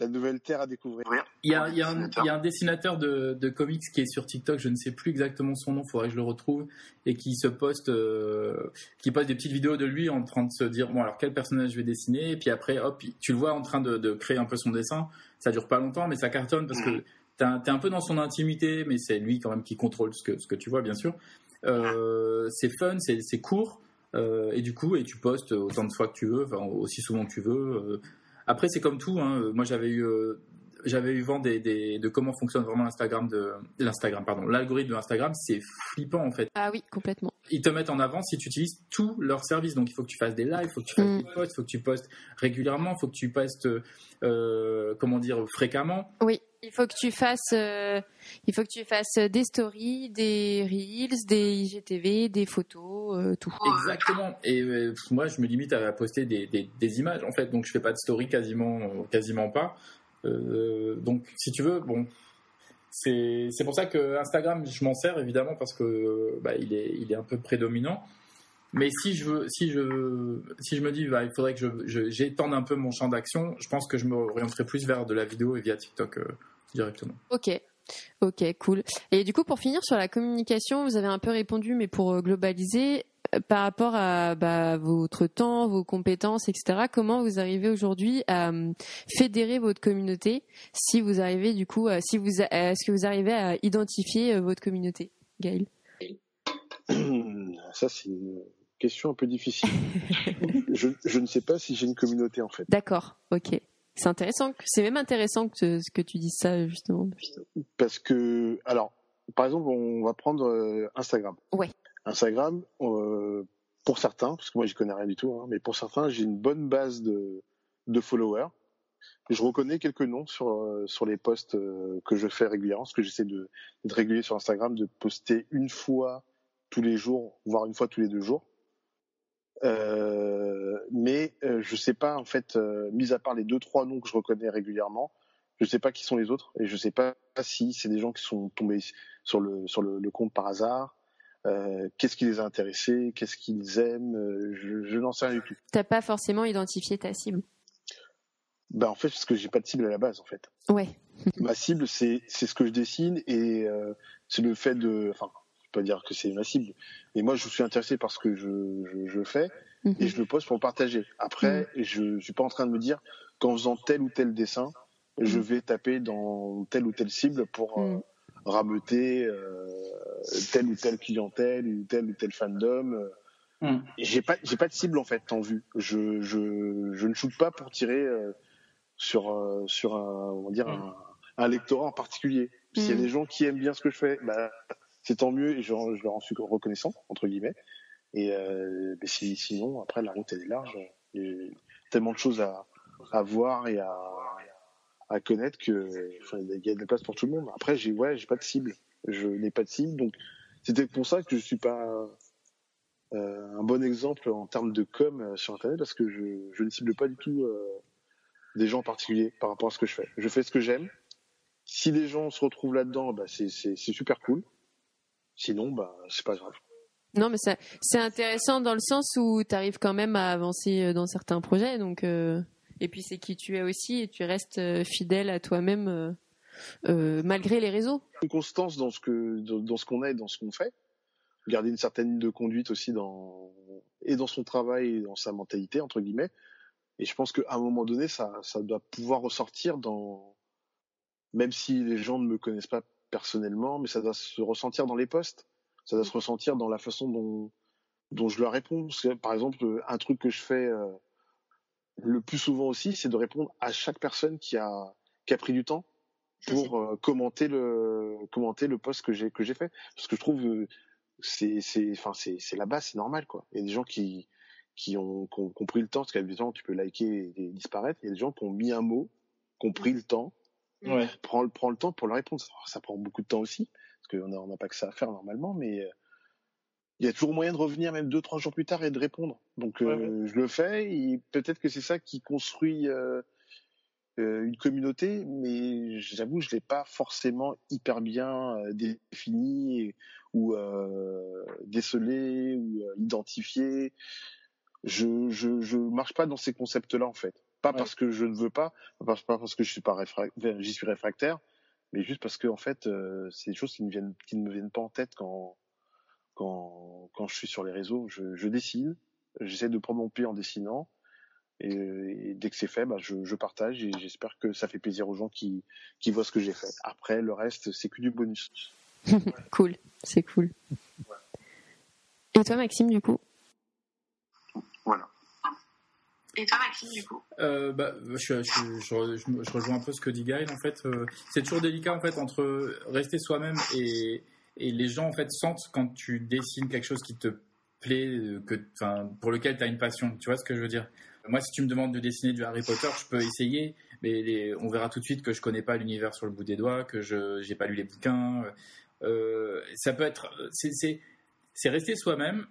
la nouvelle terre à découvrir. Il y a, il y a, un, il y a un, dessinateur de, de, comics qui est sur TikTok, je ne sais plus exactement son nom, il faudrait que je le retrouve, et qui se poste, euh, qui poste des petites vidéos de lui en train de se dire bon alors quel personnage je vais dessiner, et puis après hop, tu le vois en train de, de créer un peu son dessin. Ça dure pas longtemps, mais ça cartonne parce que mm. tu es un peu dans son intimité, mais c'est lui quand même qui contrôle ce que, ce que tu vois bien sûr. Euh, c'est fun, c'est court. Euh, et du coup, et tu postes autant de fois que tu veux, aussi souvent que tu veux. Après, c'est comme tout. Hein. Moi, j'avais eu euh, j'avais eu vent des, de comment fonctionne vraiment l'Instagram de l'Instagram pardon l'algorithme de Instagram c'est flippant en fait ah oui complètement ils te mettent en avant si tu utilises tous leurs services donc il faut que tu fasses des lives il faut que tu fasses mm. des posts il faut que tu postes régulièrement il faut que tu postes euh, comment dire fréquemment oui il faut que tu fasses euh, il faut que tu fasses des stories des reels des IGTV des photos tout. Exactement. Et moi je me limite à poster des, images en fait. Donc je fais pas de story quasiment quasiment pas. Euh, donc, si tu veux, bon, c'est pour ça que Instagram, je m'en sers évidemment parce que bah, il, est, il est un peu prédominant. Mais si je, veux, si je, si je me dis, bah, il faudrait que j'étende un peu mon champ d'action, je pense que je me orienterai plus vers de la vidéo et via TikTok euh, directement. Ok. Ok, cool. Et du coup, pour finir sur la communication, vous avez un peu répondu, mais pour euh, globaliser, par rapport à bah, votre temps, vos compétences, etc. Comment vous arrivez aujourd'hui à euh, fédérer votre communauté Si vous arrivez du coup, si vous, est-ce que vous arrivez à identifier euh, votre communauté, Gaël [CLEARS THROAT] Ça, c'est une question un peu difficile. [LAUGHS] je, je, ne sais pas si j'ai une communauté en fait. D'accord, ok. C'est intéressant. C'est même intéressant que, que tu dises ça justement. Parce que, alors, par exemple, on va prendre euh, Instagram. Ouais. Instagram, euh, pour certains, parce que moi je connais rien du tout, hein, mais pour certains, j'ai une bonne base de, de followers. Je reconnais quelques noms sur euh, sur les posts euh, que je fais régulièrement, parce que j'essaie de d'être régulier sur Instagram, de poster une fois tous les jours, voire une fois tous les deux jours. Euh, mais euh, je sais pas en fait, euh, mis à part les deux trois noms que je reconnais régulièrement, je sais pas qui sont les autres et je sais pas si c'est des gens qui sont tombés sur le sur le, le compte par hasard. Euh, qu'est-ce qui les a intéressés, qu'est-ce qu'ils aiment, euh, je, je n'en sais rien du tout. T'as pas forcément identifié ta cible? Ben en fait, parce que j'ai pas de cible à la base en fait. Ouais. Ma cible, c'est c'est ce que je dessine et euh, c'est le fait de, enfin, pas dire que c'est ma cible, mais moi je suis intéressé par ce que je je, je fais Mhm. et je le poste pour partager. Après, je suis pas en train de me dire qu'en faisant tel ou tel dessin, je Mhm. vais taper dans telle ou telle cible pour euh, Mhm. rameuter euh, telle ou telle clientèle ou tel ou tel fandom. J'ai pas j'ai pas de cible en fait en vue. Je je je ne shoot pas pour tirer euh, sur euh, sur un on va dire un, un lectorat en particulier. S'il y a des gens qui aiment bien ce que je fais, bah c'est tant mieux et je, je leur en suis reconnaissant entre guillemets. Et euh, sinon après la route elle est large. Il y a tellement de choses à voir et à connaître que il y a de la place pour tout le monde. Après j'ai ouais j'ai pas de cible. Je n'ai pas de cible donc c'était pour ça que je suis pas euh, un bon exemple en termes de com euh, sur internet parce que je, ne cible pas du tout des gens en particulier par rapport à ce que je fais. Je fais ce que j'aime. Si les gens se retrouvent là-dedans, bah c'est super cool. Sinon, bah c'est pas grave. Non, mais c'est intéressant dans le sens où tu arrives quand même à avancer euh, dans certains projets. Donc, euh, et puis c'est qui tu es aussi et tu restes euh, fidèle à toi-même euh, malgré les réseaux. Une constance dans ce que dans, ce qu'on est, et dans ce qu'on fait. Garder une certaine ligne de conduite aussi dans et dans son travail et dans sa mentalité entre guillemets. Et je pense qu'à un moment donné, ça ça doit pouvoir ressortir dans même si les gens ne me connaissent pas personnellement, mais ça doit se ressentir dans les posts. Ça doit se ressentir dans la façon dont dont je leur réponds. Parce que, par exemple, un truc que je fais euh, le plus souvent aussi, c'est de répondre à chaque personne qui a qui a pris du temps pour euh, commenter le commenter le post que j'ai que j'ai fait parce que je trouve euh, c'est c'est enfin c'est c'est la base c'est normal quoi il y a des gens qui qui ont qui ont, qui ont pris le temps parce a des gens tu peux liker et disparaître il y a des gens qui ont mis un mot qui ont pris le temps Ouais. prend le prend le temps pour le répondre ça, ça prend beaucoup de temps aussi parce qu'on on n'a pas que ça à faire normalement mais euh, il y a toujours moyen de revenir même deux trois jours plus tard et de répondre donc euh, Ouais, je le fais et peut-être que c'est ça qui construit euh, euh, une communauté, mais j'avoue, je l'ai pas forcément hyper bien euh, défini et- ou euh, décelé ou euh, identifié. Je, je je marche pas dans ces concepts-là en fait. Pas Ouais. parce que je ne veux pas, pas parce que je suis pas réfractaire, j'y suis réfractaire, mais juste parce que en fait, euh, c'est des choses qui ne viennent qui ne me viennent pas en tête quand quand quand je suis sur les réseaux. Je, je dessine, j'essaie de prendre mon pied en dessinant. Et, et dès que c'est fait, bah, je, je partage et j'espère que ça fait plaisir aux gens qui, qui voient ce que j'ai fait. Après, le reste, c'est que du bonus. [LAUGHS] Cool, c'est cool. Et toi, Maxime, du coup? Voilà. Et toi, Maxime, du coup je, rejoins un peu ce que dit Gaël en fait. Euh, c'est toujours délicat en fait entre rester soi-même et, les gens en fait sentent quand tu dessines quelque chose qui te plaît, euh, que, pour lequel tu as une passion. Tu vois ce que je veux dire? Moi, si tu me demandes de dessiner du Harry Potter, je peux essayer, mais on verra tout de suite que je connais pas l'univers sur le bout des doigts, que je j'ai pas lu les bouquins. Euh, ça peut être, c'est rester soi-même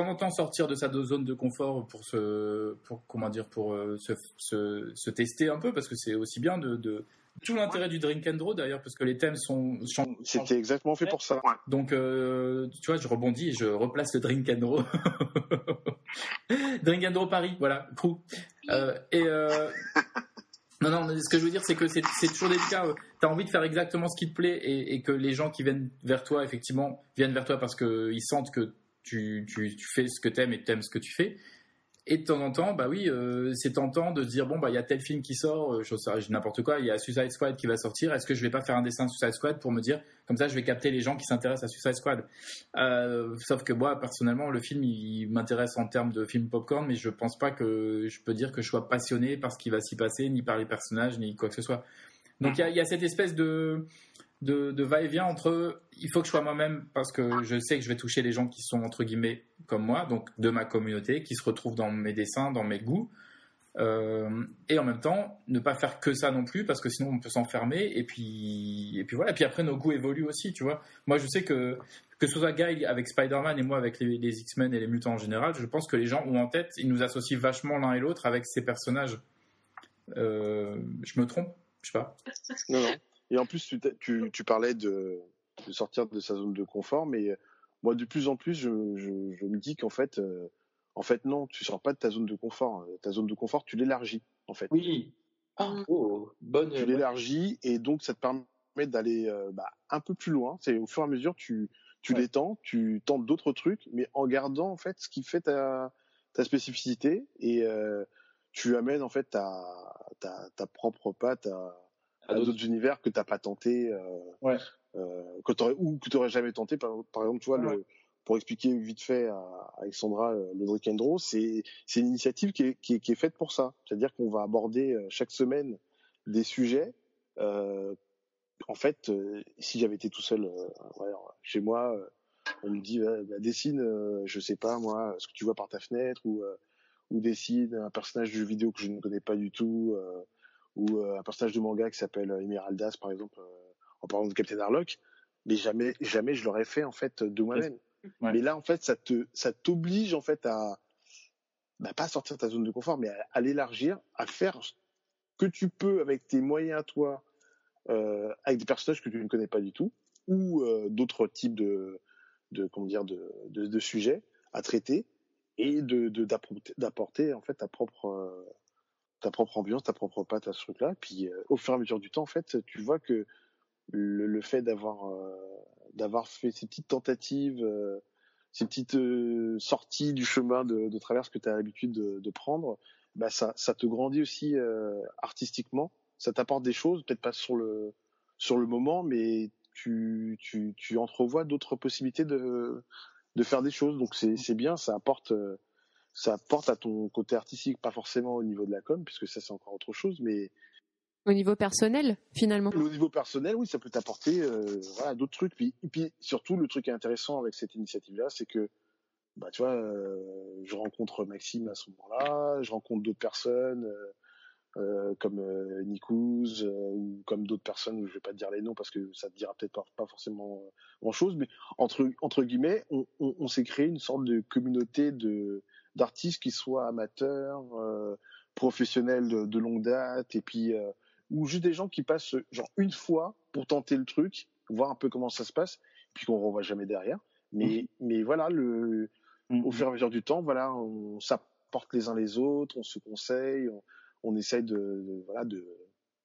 temps en temps sortir de sa zone de confort pour se pour comment dire pour euh, se, se, se tester un peu parce que c'est aussi bien de, de tout l'intérêt du drink and draw d'ailleurs parce que les thèmes sont. C'était exactement fait pour ça. donc euh, tu vois je rebondis et je replace le drink and draw [LAUGHS] drink and draw Paris voilà crew Euh, et euh, non non mais ce que je veux dire c'est que c'est c'est toujours délicat tu as envie de faire exactement ce qui te plaît et, et que les gens qui viennent vers toi effectivement viennent vers toi parce que ils sentent que tu, tu, tu fais ce que t'aimes et t'aimes ce que tu fais et de temps en temps, bah oui, euh, c'est tentant de se dire bon bah il y a tel film qui sort, euh, je sais n'importe quoi, il y a Suicide Squad qui va sortir. Est-ce que je vais pas faire un dessin de Suicide Squad pour me dire comme ça je vais capter les gens qui s'intéressent à Suicide Squad. Euh, sauf que moi personnellement le film il m'intéresse en termes de film popcorn, mais je pense pas que je peux dire que je sois passionné par ce qui va s'y passer, ni par les personnages, ni quoi que ce soit. Donc il y, y a, cette espèce de de, va-et-vient entre il faut que je sois moi-même parce que je sais que je vais toucher les gens qui sont entre guillemets comme moi, donc de ma communauté, qui se retrouvent dans mes dessins, dans mes goûts, euh, et en même temps ne pas faire que ça non plus parce que sinon on peut s'enfermer et puis et puis voilà. Et puis après nos goûts évoluent aussi, tu vois. Moi je sais que que ce soit Guy avec Spider-Man et moi avec les, X-Men et les mutants en général, je pense que les gens ont en tête, ils nous associent vachement l'un et l'autre avec ces personnages. Euh, je me trompe, je sais pas. Non non. Et en plus, tu, tu, parlais de, de, sortir de sa zone de confort, mais euh, moi, de plus en plus, je, je, je me dis qu'en fait, euh, en fait, non, tu sors pas de ta zone de confort. Hein. Ta zone de confort, tu l'élargis, en fait. Oui. Ah, oh, bonne. Tu l'élargis et donc ça te permet d'aller euh, bah, un peu plus loin. C'est au fur et à mesure, tu, tu l'étends, tu tentes d'autres trucs, mais en gardant en fait ce qui fait ta, ta spécificité et euh, tu amènes en fait ta, ta, ta propre patte à, à d'autres univers que t'as pas tenté, euh, ouais. euh, que t'aurais ou que t'aurais jamais tenté. Par, par exemple, tu vois, le, pour expliquer vite fait à, Alexandra euh, le Drake and c'est c'est une initiative qui est, qui est, qui est faite pour ça. C'est-à-dire qu'on va aborder euh, chaque semaine des sujets. Euh, en fait, euh, si j'avais été tout seul chez moi, on me dit bah, dessine, je sais pas moi, ce que tu vois par ta fenêtre ou ou dessine un personnage de jeu vidéo que je ne connais pas du tout ou euh, un personnage de manga qui s'appelle euh, Emeraldas par exemple euh, en parlant de Captain Harlock. Mais jamais jamais je l'aurais fait en fait de moi-même. Mais là en fait ça te ça t'oblige en fait à bah, pas sortir de ta zone de confort mais à, l'élargir à faire ce que tu peux avec tes moyens à toi euh, avec des personnages que tu ne connais pas du tout ou euh, d'autres types de de comment dire de, de, de sujets à traiter et de d'apporter en fait ta propre ta propre ambiance, ta propre patte à ce truc-là. Puis euh, au fur et à mesure du temps, en fait, tu vois que le, fait d'avoir euh, d'avoir fait ces petites tentatives, euh, ces petites sorties du chemin de, de traverse que tu as l'habitude de, de, prendre, bah ça, ça te grandit aussi artistiquement. Ça t'apporte des choses, peut-être pas sur le sur le moment, mais tu tu, tu entrevois d'autres possibilités de de faire des choses. Donc c'est c'est bien, ça apporte ça porte à ton côté artistique, pas forcément au niveau de la com, puisque ça c'est encore autre chose, mais au niveau personnel finalement. Au niveau personnel, oui, ça peut t'apporter euh, voilà, d'autres trucs. Puis, et puis surtout, le truc intéressant avec cette initiative-là, c'est que bah tu vois, euh, je rencontre Maxime à ce moment-là, je rencontre d'autres personnes. Euh, euh comme euh, Nikouz ou comme d'autres personnes, je vais pas te dire les noms parce que ça te dira peut-être pas, pas, forcément grand chose, mais entre entre guillemets, on, on, on s'est créé une sorte de communauté de d'artistes qui soient amateurs, euh, professionnels de, longue date, et puis euh, ou juste des gens qui passent genre une fois pour tenter le truc, voir un peu comment ça se passe, puis qu'on revoit jamais derrière. Mais mmh. mais voilà, le mmh. au fur et à mesure du temps, voilà, on s'apporte les uns les autres, on se conseille, on, on essaye de, voilà de,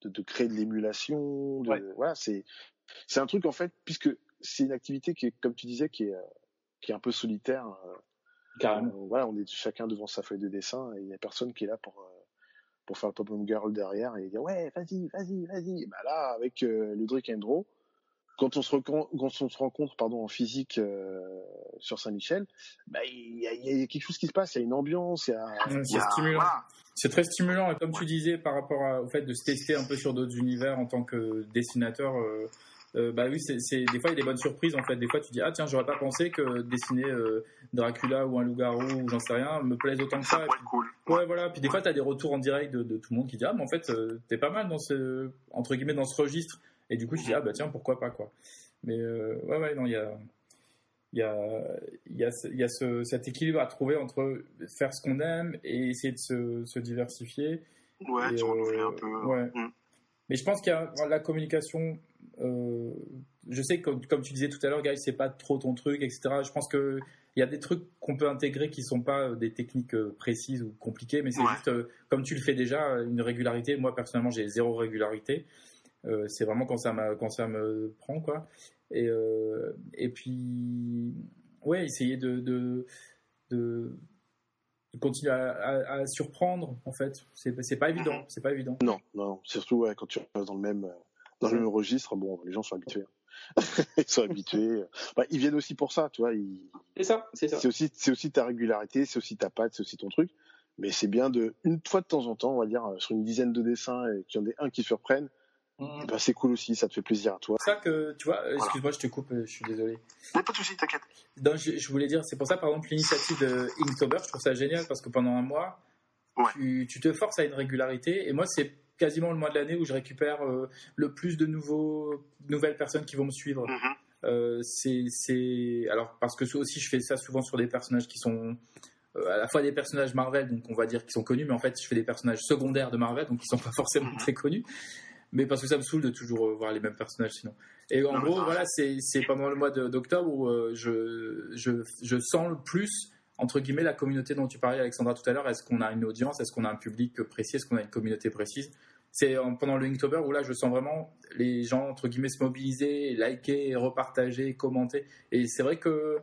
de, créer de l'émulation. Voilà, c'est c'est un truc en fait puisque c'est une activité qui est comme tu disais qui est qui est un peu solitaire. Euh, Carrément. Euh, voilà, on est chacun devant sa feuille de dessin et il y a personne qui est là pour euh, pour faire le pop girl derrière et dire ouais vas-y vas-y vas-y. Bah là avec euh, Ludwig Endro, quand on se quand on se rencontre pardon en physique euh, sur Saint-Michel, bah il y a, y a, quelque chose qui se passe, il y a une ambiance, il y a, c'est stimulant. C'est très stimulant et comme tu disais par rapport au fait de se tester un peu sur d'autres univers en tant que dessinateur. Euh, bah oui, c'est des fois il y a des bonnes surprises en fait. Des fois tu dis ah tiens j'aurais pas pensé que dessiner euh, Dracula ou un loup-garou ou j'en sais rien me plaise autant que ça. cool. Ouais voilà. Puis des fois tu as des retours en direct de, tout le monde qui dit ah mais en fait euh, t'es pas mal dans ce entre guillemets dans ce registre. Et du coup tu dis ah bah tiens pourquoi pas quoi. Mais ouais ouais non il y a il y a, il y a, il y a ce, cet équilibre à trouver entre faire ce qu'on aime et essayer de se, se diversifier. Ouais, et, renouveler un peu. Ouais. Mm. Mais je pense qu'il y a la communication euh, je sais que comme, tu disais tout à l'heure, Guy, c'est pas trop ton truc, etc. Je pense que il y a des trucs qu'on peut intégrer qui sont pas euh, des techniques euh, précises ou compliquées, mais c'est juste comme tu le fais déjà, une régularité. Moi personnellement, j'ai zéro régularité. c'est vraiment quand ça, quand ça me prend, quoi. Et, et puis, ouais, essayer de, de, de continue à, à- à surprendre en fait. C'est c'est pas évident, c'est pas évident. Non, non, surtout ouais, quand tu restes dans le même, dans le même registre, bon, les gens sont habitués. hein. [LAUGHS] ils sont habitués. Bah, ils viennent aussi pour ça, tu vois. ils- C'est ça, c'est ça. C'est aussi, c'est aussi ta régularité, c'est aussi ta patte, c'est aussi ton truc. Mais c'est bien de, une fois de temps en temps, on va dire, euh, sur une dizaine de dessins, et qu'il y en ait un qui surprenne, Mhm. bah, c'est cool aussi, ça te fait plaisir à toi. C'est ça que, tu vois, euh, excuse-moi, je te coupe, euh, je suis désolé. Mais pas de soucis, t'inquiète. Non, je, je voulais dire, c'est pour ça, par exemple, l'initiative de Inktober, je trouve ça génial parce que pendant un mois, Ouais. tu, tu te forces à une régularité. Et moi, c'est quasiment le mois de l'année où je récupère euh, le plus de nouveaux, nouvelles personnes qui vont me suivre. Mhm. Euh, c'est, alors parce que aussi, je fais ça souvent sur des personnages qui sont euh, à la fois des personnages Marvel, donc on va dire qu'ils sont connus, mais en fait, je fais des personnages secondaires de Marvel, donc ils sont pas forcément Mhm. très connus. Mais parce que ça me saoule de toujours voir les mêmes personnages sinon. Et en Non, gros, voilà, c'est pendant le mois d'octobre où euh, je, je, je sens le plus, entre guillemets, la communauté dont tu parlais, Alexandra, tout à l'heure. Est-ce qu'on a une audience? Est-ce qu'on a un public précis? Est-ce qu'on a une communauté précise? C'est en- pendant le Inktober où là, je sens vraiment les gens, entre guillemets, se mobiliser, liker, repartager, commenter. Et c'est vrai que,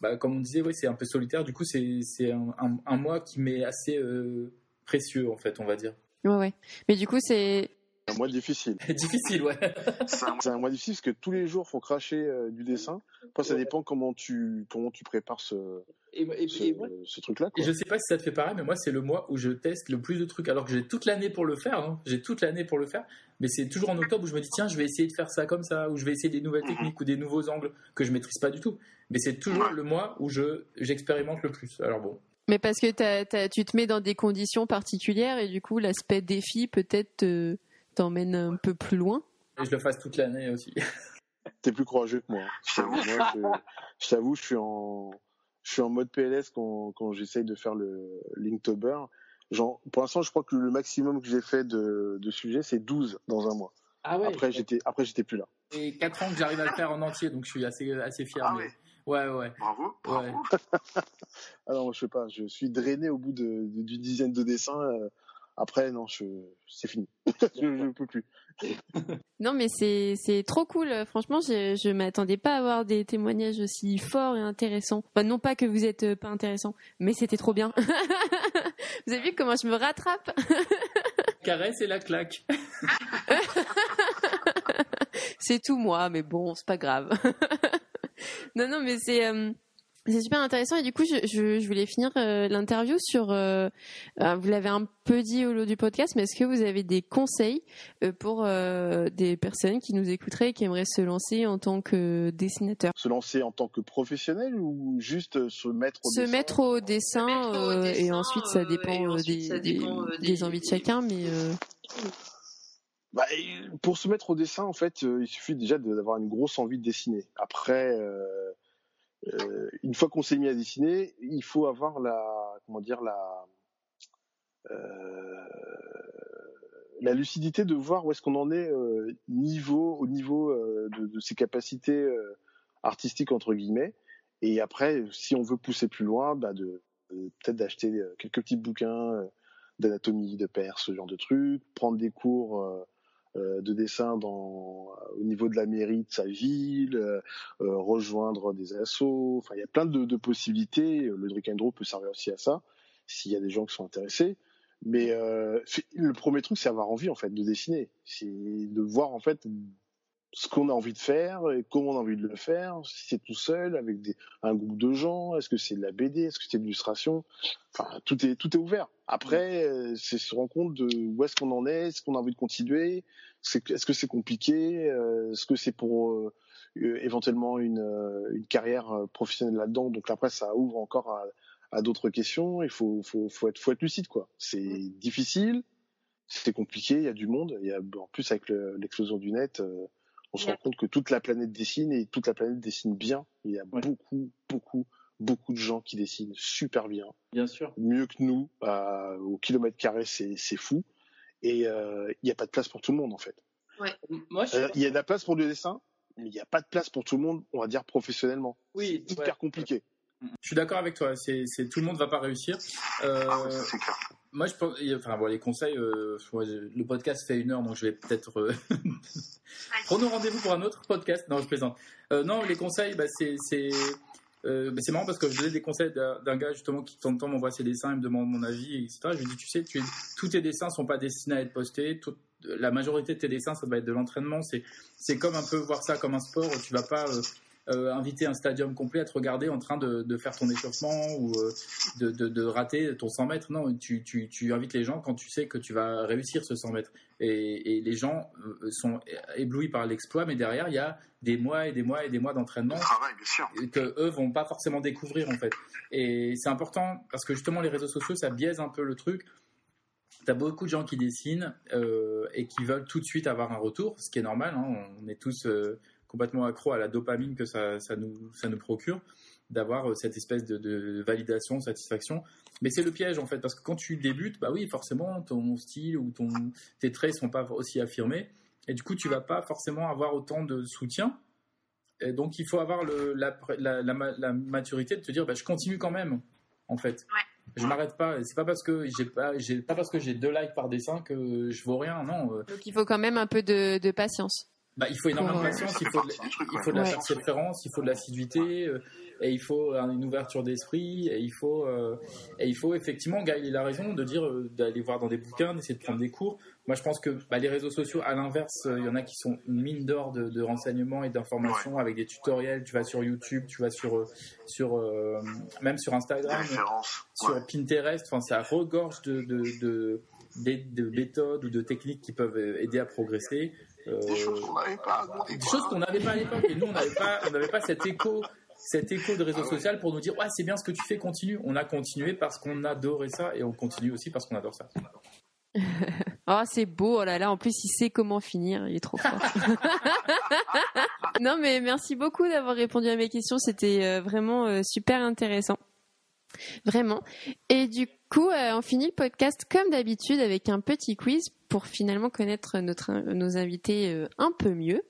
bah, comme on disait, c'est un peu solitaire. Du coup, c'est un- un mois qui m'est assez euh, précieux, en fait, on va dire. Ouais, ouais. Mais du coup, c'est. C'est un mois difficile. [LAUGHS] Difficile, ouais. C'est un- mois difficile parce que tous les jours, faut cracher euh, du dessin. Après, ça Ouais. dépend comment tu, comment tu prépares ce, Et, et- ce, truc-là. Et je sais pas si ça te fait pareil, mais moi, c'est le mois où je teste le plus de trucs. Alors que j'ai toute l'année pour le faire. hein. J'ai toute l'année pour le faire. Mais c'est toujours en octobre où je me dis, tiens, je vais essayer de faire ça comme ça, ou je vais essayer des nouvelles Mhm. techniques ou des nouveaux angles que je maîtrise pas du tout. Mais c'est toujours le mois où je j'expérimente le plus. Alors bon. Mais parce que t'as- tu te mets dans des conditions particulières et du coup, l'aspect défi peut-être te- t'emmène un peu plus loin. Et je le fasse toute l'année aussi. [LAUGHS] T'es plus courageux que moi. Je t'avoue. Moi, je, je t'avoue, je suis en, je suis en mode PLS quand, quand j'essaye de faire le Linktober. Genre, pour l'instant, je crois que le maximum que j'ai fait de, de sujets, c'est 12 dans un mois. ah ouais, Après, j'étais, après, j'étais plus là. Et 4 ans que j'arrive à le faire en entier, donc je suis assez, assez fier. Ah mais- ouais. Ouais, ouais. Bravo, bravo. Ouais. [LAUGHS] Non, je sais pas, je suis drainé au bout de, de- d'une dizaine de dessins. euh, après, non, je, c'est fini. [LAUGHS] je, je peux plus. [LAUGHS] Non, mais c'est c'est trop cool. Franchement, je, je m'attendais pas à avoir des témoignages aussi forts et intéressants. Enfin, non pas que vous êtes euh, pas intéressant, mais c'était trop bien. [LAUGHS] vous avez vu comment je me rattrape? Caresse et la claque. C'est tout moi, mais bon, c'est pas grave. non, non, mais c'est euh, c'est super intéressant et du coup, je, je, je voulais finir euh, l'interview sur. euh, euh, vous l'avez un peu dit au lot du podcast, mais est-ce que vous avez des conseils euh, pour euh, des personnes qui nous écouteraient et qui aimeraient se lancer en tant que dessinateur? Se lancer en tant que professionnel ou juste se mettre au Se dessin? mettre au dessin, mettre au euh, et dessin, ensuite ça dépend, et euh, ensuite, des, ça des- dépend, des des- envies de chacun, mais euh, Bah, pour se mettre au dessin, en fait, euh, il suffit déjà de- d'avoir une grosse envie de dessiner. Après, euh, une fois qu'on s'est mis à dessiner, il faut avoir la, comment dire, la, euh, la lucidité de voir où est-ce qu'on en est euh, niveau, au niveau euh, de, de ses capacités euh, artistiques entre guillemets. Et après, si on veut pousser plus loin, bah de, de- peut-être d'acheter quelques petits bouquins d'anatomie, de perse, ce genre de trucs, prendre des cours de dessin dans, au niveau de la mairie de sa ville, euh, euh, rejoindre des assos. Enfin, il y a plein de, de possibilités. Le Drink and Draw peut servir aussi à ça, s'il y a des gens qui sont intéressés. Mais euh, le premier truc, c'est avoir envie en fait de dessiner, c'est de voir en fait ce qu'on a envie de faire et comment on a envie de le faire. Si c'est tout seul, avec des, un groupe de gens, est-ce que c'est de la BD, est-ce que c'est de l'illustration? Enfin, tout est tout est ouvert. Après, euh, c'est se rendre compte de où est-ce qu'on en est, est-ce qu'on a envie de continuer, est-ce que c'est compliqué, euh, est-ce que c'est pour euh, euh, éventuellement une, euh, une carrière euh, professionnelle là-dedans? Donc après, ça ouvre encore à, à d'autres questions. Il faut, faut, faut, être, faut être lucide, quoi. C'est difficile, c'est compliqué, il y a du monde. Il y a, en plus, avec le- l'explosion du net, euh, se Ouais. rend compte que toute la planète dessine et toute la planète dessine bien. Il y a Ouais. beaucoup, beaucoup, beaucoup de gens qui dessinent super bien, bien sûr. mieux que nous. euh, au kilomètre carré, c'est fou. Et euh, il n'y a pas de place pour tout le monde, en fait. Moi, je... Euh, Il y a de la place pour le dessin, mais il n'y a pas de place pour tout le monde, on va dire professionnellement. oui, C'est ouais. hyper compliqué. Je suis d'accord avec toi. C'est, tout le monde va pas réussir. Euh, Ah ouais, ça, c'est clair. Moi, je pense, enfin, bon, les conseils, euh, le podcast fait une heure, donc je vais peut-être euh, prendre rendez-vous pour un autre podcast. Non, je plaisante. Euh, non, les conseils, bah, c'est, c'est euh, c'est marrant parce que je donnais des conseils d'un gars justement qui de temps en temps m'envoie ses dessins, il me demande mon avis, etc. Je lui dis, tu sais, tu es- tous tes dessins sont pas destinés à être postés. tout- la majorité de tes dessins, ça va être de l'entraînement. C'est, c'est comme un peu voir ça comme un sport. Tu vas pas euh, inviter un stadium complet à te regarder en train de, de faire ton échauffement ou euh, de, de- de rater ton 100 mètres. Non, tu, tu, tu invites les gens quand tu sais que tu vas réussir ce 100 mètres. Et, et les gens euh, sont éblouis par l'exploit, mais derrière, il y a des mois et des mois et des mois d'entraînement que eux vont pas forcément découvrir en fait. Et c'est important parce que justement les réseaux sociaux ça biaise un peu le truc. T'as beaucoup de gens qui dessinent euh, et qui veulent tout de suite avoir un retour, ce qui est normal. hein. On est tous euh, complètement accro à la dopamine que ça, ça nous, ça nous procure d'avoir euh, cette espèce de, de validation, satisfaction. Mais c'est le piège en fait parce que quand tu débutes, bah oui forcément ton style ou ton tes traits sont pas aussi affirmés et du coup tu vas pas forcément avoir autant de soutien et donc il faut avoir le, la, la, la ma- la maturité de te dire bah, je continue quand même en fait. Je m'arrête pas. C'est pas parce que j'ai pas j'ai pas parce que j'ai deux likes par dessin que je vaux rien. Non. euh, Donc il faut quand même un peu de, de patience. Bah, il faut énormément de patience, il faut de, truc, il faut de la Ouais. persévérance, il faut de l'assiduité, euh, et il faut une ouverture d'esprit, et il faut, euh, et il faut effectivement, Gaël, il a raison de dire euh, d'aller voir dans des bouquins, d'essayer de prendre des cours. Moi, je pense que bah, les réseaux sociaux, à l'inverse, euh, il y en a qui sont une mine d'or de, de renseignements et d'informations avec des tutoriels. Tu vas sur YouTube, tu vas sur, sur euh, même sur Des Instagram sur Ouais. Pinterest, enfin, ça regorge de, de, de, de- de méthodes ou de techniques qui peuvent aider à progresser. Euh, Des choses qu'on n'avait pas. on des quoi. choses qu'on n'avait pas à l'époque. Et nous, on n'avait pas, on n'avait pas cet écho, cet écho de réseau Ah ouais. social pour nous dire, ouais, c'est bien ce que tu fais, continue. On a continué parce qu'on adorait ça et on continue aussi parce qu'on adore ça. Oh, [LAUGHS] c'est beau, oh là là, en plus il sait comment finir, il est trop fort. [LAUGHS] non mais merci beaucoup d'avoir répondu à mes questions, c'était euh, vraiment euh, super intéressant. Vraiment. Et du coup, euh, on finit le podcast comme d'habitude avec un petit quiz pour finalement connaître notre, nos invités euh, un peu mieux.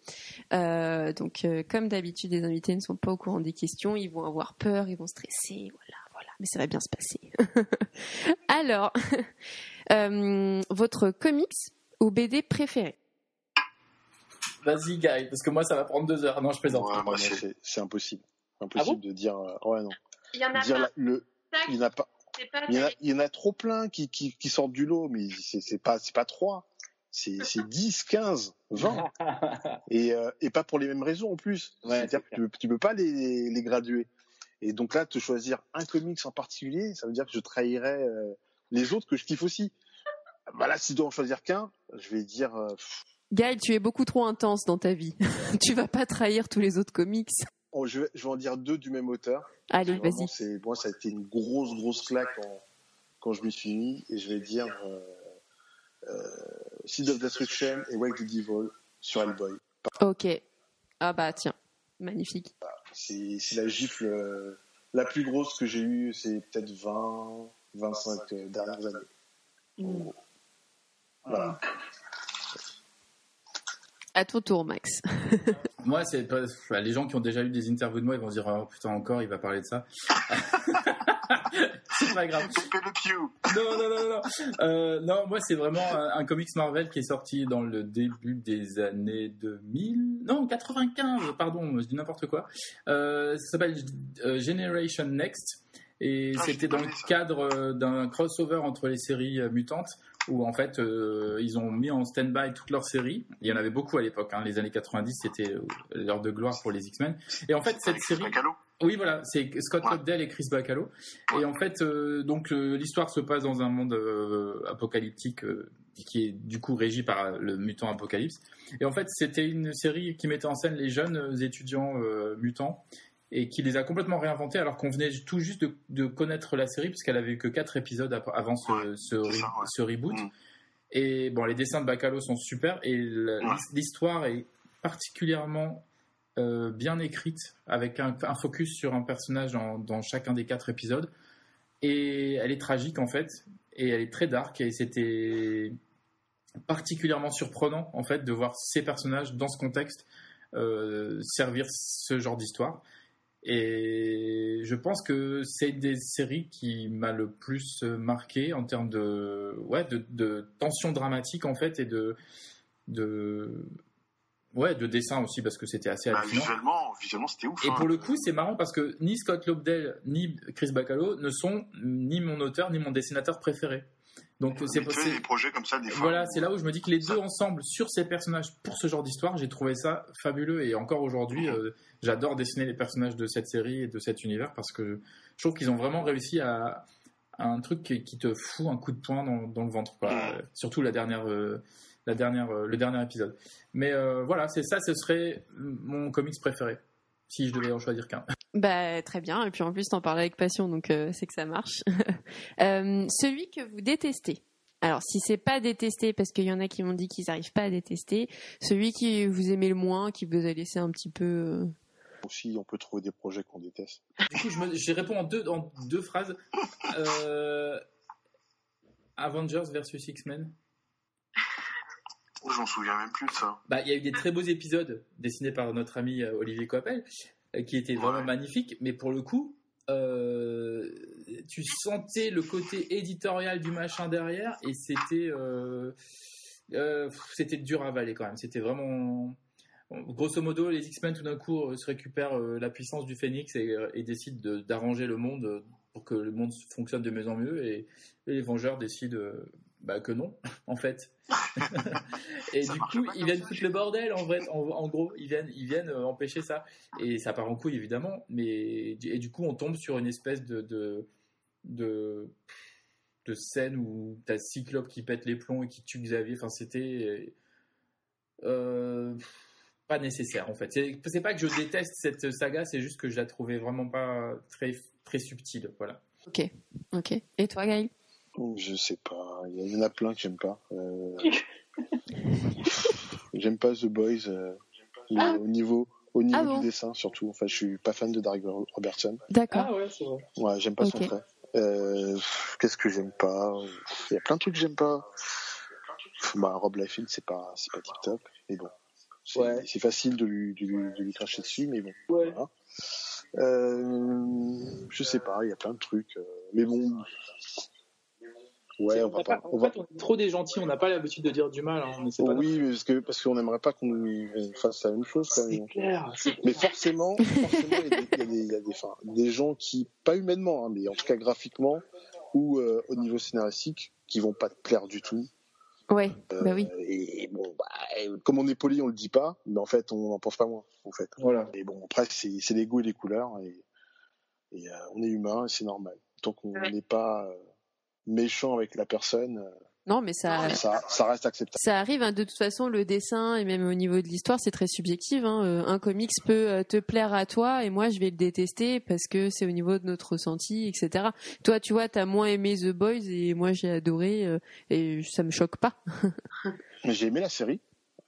Euh, donc, euh, comme d'habitude, les invités ne sont pas au courant des questions, ils vont avoir peur, ils vont stresser, voilà, voilà. Mais ça va bien se passer. [LAUGHS] Alors, [LAUGHS] euh, votre comics ou BD préféré? Vas-y, Guy, parce que moi, ça va prendre deux heures. Non, je plaisante. Ouais, c'est- c'est impossible. Ah Impossible de dire. ouais, non. Il y en a Dire pas. la- le, il y en a pas. Il y en a, il y en a trop plein qui, qui, qui sortent du lot, mais c'est c'est pas, c'est pas trois. C'est c'est 10, 15, 20. Et, euh, et pas pour les mêmes raisons en plus. Ouais, C'est-à-dire c'est que tu, peux- tu peux pas les, les graduer. Et donc là, te choisir un comics en particulier, ça veut dire que je trahirais euh, les autres que je kiffe aussi. Bah là, si je dois en choisir qu'un, je vais dire. euh, Gaël, tu es beaucoup trop intense dans ta vie. [LAUGHS] tu vas pas trahir tous les autres comics. Oh, je, vais, je vais en dire deux du même auteur. Allez, vas-y. c'est moi, ça a été une grosse, grosse claque quand je m'y suis mis. Et je vais dire euh, euh, Seed of Destruction et Wake the Devil sur Hellboy. Ok. Ah bah tiens, magnifique. C'est la gifle euh, la plus grosse que j'ai eue, c'est peut-être 20, 25 euh, dernières années. Voilà. À ton tour, Max. [LAUGHS] Moi, c'est pas. enfin, Les gens qui ont déjà eu des interviews de moi, ils vont se dire Oh putain, encore, il va parler de ça. [LAUGHS] c'est pas grave. Pepe Le Pew. Non, non, non, non. Euh, non, moi, c'est vraiment un, un comics Marvel qui est sorti dans le début des années 2000. Non, 95, pardon, je dis n'importe quoi. Euh, ça s'appelle euh, Generation Next. Et Ah, c'était dans le cadre euh, d'un crossover entre les séries euh, mutantes, où en fait euh, ils ont mis en stand-by toutes leurs séries. Il y en avait beaucoup à l'époque, hein. les années 90, c'était euh, l'heure de gloire pour les X-Men. Et en fait, cette série. Bacalo. Oui, voilà, c'est Scott Ouais. Lobdell et Chris Bacalo. Et en fait, euh, donc euh, l'histoire se passe dans un monde apocalyptique qui est du coup régi par le mutant apocalypse. Et en fait, c'était une série qui mettait en scène les jeunes étudiants mutants et qui les a complètement réinventés alors qu'on venait tout juste de, de connaître la série puisqu'elle avait eu que quatre épisodes avant ce, Ouais, ce, c'est ça, ouais. ce reboot. Mm. Et bon, les dessins de Bacalo sont super et Ouais. l'histoire est particulièrement euh, bien écrite avec un, un focus sur un personnage dans, dans chacun des quatre épisodes. Et elle est tragique en fait et elle est très dark et c'était particulièrement surprenant en fait de voir ces personnages dans ce contexte euh, servir ce genre d'histoire. Et je pense que c'est une des séries qui m'a le plus marqué en termes de, ouais, de, de tension dramatique en fait et de, de ouais, de dessin aussi parce que c'était assez Bah, hallucinant. visuellement, visuellement c'était ouf. Et hein. pour le coup, c'est marrant parce que ni Scott Lobdell ni Chris Bacalo ne sont ni mon auteur ni mon dessinateur préféré. Donc c'est des projets comme ça, des fois. voilà, c'est là où je me dis que les deux ensemble sur ces personnages pour ce genre d'histoire, j'ai trouvé ça fabuleux et encore aujourd'hui, euh, j'adore dessiner les personnages de cette série et de cet univers parce que je trouve qu'ils ont vraiment réussi à, à un truc qui, qui te fout un coup de poing dans, dans le ventre, quoi. Euh, surtout la dernière, euh, la dernière, euh, le dernier épisode. Mais voilà, c'est ça, ce serait mon comics préféré si je devais en choisir qu'un. Bah, très bien. Et puis en plus, t'en parles avec passion, donc euh, c'est que ça marche. [LAUGHS] Euh, celui que vous détestez. Alors, si c'est pas détesté, parce qu'il y en a qui m'ont dit qu'ils n'arrivent pas à détester, celui qui vous aimez le moins, qui vous a laissé un petit peu. euh, Aussi, on peut trouver des projets qu'on déteste. Du coup, je, me, je réponds en deux, en deux phrases. Euh, Avengers versus X-Men. Oh, J'en souviens même plus de ça. Bah, il y a eu des très beaux épisodes dessinés par notre ami euh, Olivier Coppel, euh, qui étaient vraiment Ouais. magnifiques, mais pour le coup, euh, tu sentais le côté éditorial du machin derrière, et c'était euh, euh, c'était dur à avaler quand même. C'était vraiment. Grosso modo, les X-Men tout d'un coup euh, se récupèrent euh, la puissance du Phénix et, euh, décident de- d'arranger le monde euh, pour que le monde fonctionne de mieux en mieux, et, les Vengeurs décident euh, bah, que non, [LAUGHS] en fait. [LAUGHS] [LAUGHS] et Ça du coup, ils viennent foutre le bordel, en vrai, en, en gros, ils viennent, ils viennent euh, empêcher ça. Et ça part en couille, évidemment, mais et du coup, on tombe sur une espèce de, de, de, de scène où t'as Cyclope qui pète les plombs et qui tue Xavier. Enfin, c'était euh, pas nécessaire, en fait. C'est c'est pas que je déteste cette saga, c'est juste que je la trouvais vraiment pas très, très subtile, voilà. Ok. Ok. Et toi, Gaël? Je sais pas. Il y en a plein que j'aime pas. Euh, [LAUGHS] j'aime pas The Boys euh, mais Ah. au niveau, au niveau Ah bon du dessin surtout. Enfin, je suis pas fan de Derek Robertson. D'accord. Ah ouais, c'est vrai. Ouais, j'aime pas son Ok. frère. Euh, Qu'est-ce que j'aime pas? Il y a plein de trucs que j'aime pas. Bah, Rob Liefeld, c'est pas, c'est pas tip top. Mais bon, c'est Ouais. c'est facile de lui, de, lui, de lui cracher dessus, mais bon. Ouais. Voilà. Euh, je sais pas, il y a plein de trucs. mais bon. Ouais, on on va pas. pas- On en va, fait, on est trop des gentils, on n'a pas l'habitude de dire du mal. Hein. On pas oui, mais parce que parce qu'on n'aimerait pas qu'on nous fasse la même chose quand C'est même. clair. Mais forcément, forcément, il y a des, il y a des, il y a des, enfin, des gens qui, pas humainement, hein, mais en tout cas graphiquement ou euh, au niveau scénaristique, qui vont pas te plaire du tout. Ouais. Euh, Bah oui. Et bon, bah, comme on est poli, on le dit pas, mais en fait, on n'en pense pas moins, en fait. Voilà. Et bon, après, c'est les goûts et les couleurs, et, et, euh, on est humain, et c'est normal. Tant qu'on Ouais. n'est pas euh, méchant avec la personne, euh, Non, mais ça. ça, ça reste acceptable. Ça arrive, hein, de toute façon, le dessin et même au niveau de l'histoire, c'est très subjectif. hein. Euh, Un comics peut euh, te plaire à toi et moi, je vais le détester parce que c'est au niveau de notre ressenti, etc. Toi, tu vois, t'as moins aimé The Boys et moi, j'ai adoré et ça me choque pas. [LAUGHS] Mais j'ai aimé la série,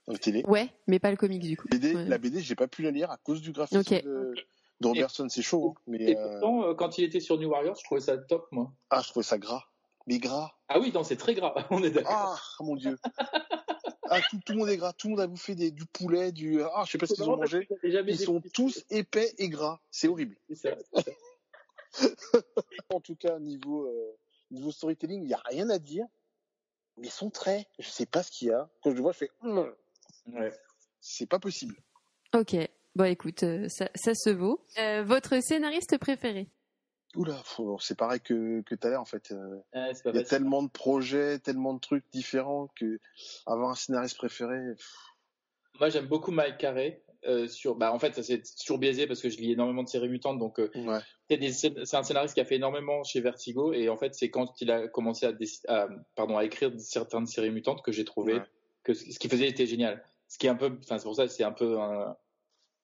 la télé. Ouais, mais pas le comics du coup. BD, Ouais. La BD, j'ai pas pu la lire à cause du graphisme Ok. de, de Robertson. C'est chaud, hein, mais Et pourtant, euh, quand il était sur New Warriors, je trouvais ça top, moi. ah, je trouvais ça gras. Mais gras. Ah oui, non, c'est très grave. [LAUGHS] On est d'accord. Ah, mon dieu. Ah, tout, tout le monde est gras. Tout le monde a bouffé des, du poulet, du. Ah, je sais pas ce qu'ils ont mangé. Ils sont tous épais et gras. C'est horrible. Ça, ça. [LAUGHS] En tout cas, niveau euh, niveau storytelling, il y a rien à dire. Mais son trait, je sais pas ce qu'il y a. Quand je le vois, je fais. Hum, Ouais. C'est pas possible. Ok. Bon, écoute, euh, ça, ça se vaut. Euh, votre scénariste préféré? Oula, c'est pareil que que tout à l'heure en fait. Euh, Il y a facile. tellement de projets, tellement de trucs différents que avoir un scénariste préféré. pff, Moi, j'aime beaucoup Mike Carey. euh, sur, bah, en fait, ça, c'est toujours biaisé parce que je lis énormément de séries mutantes. Donc, euh, Ouais. c'est un scénariste qui a fait énormément chez Vertigo. Et en fait, c'est quand il a commencé à, pardon, à écrire certaines séries mutantes que j'ai trouvé Ouais. que ce qu'il faisait était génial. Ce qui est un peu, enfin, c'est pour ça que c'est un peu un-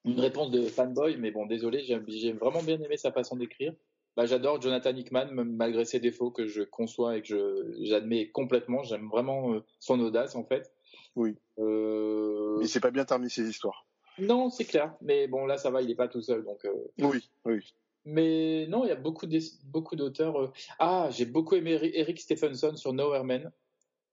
une réponse de fanboy. Mais bon, désolé, j'ai vraiment bien aimé sa façon d'écrire. Bah, j'adore Jonathan Hickman, même malgré ses défauts que je conçois et que je- j'admets complètement. J'aime vraiment euh, son audace, en fait. Oui. Euh, Mais c'est pas bien terminé ces histoires. non, c'est clair. Mais bon, là, ça va, il est pas tout seul. Donc, euh, Oui, oui. Mais non, il y a beaucoup beaucoup d'auteurs. euh. Ah, j'ai beaucoup aimé Eri- Eric Stephenson sur Nowhere Man.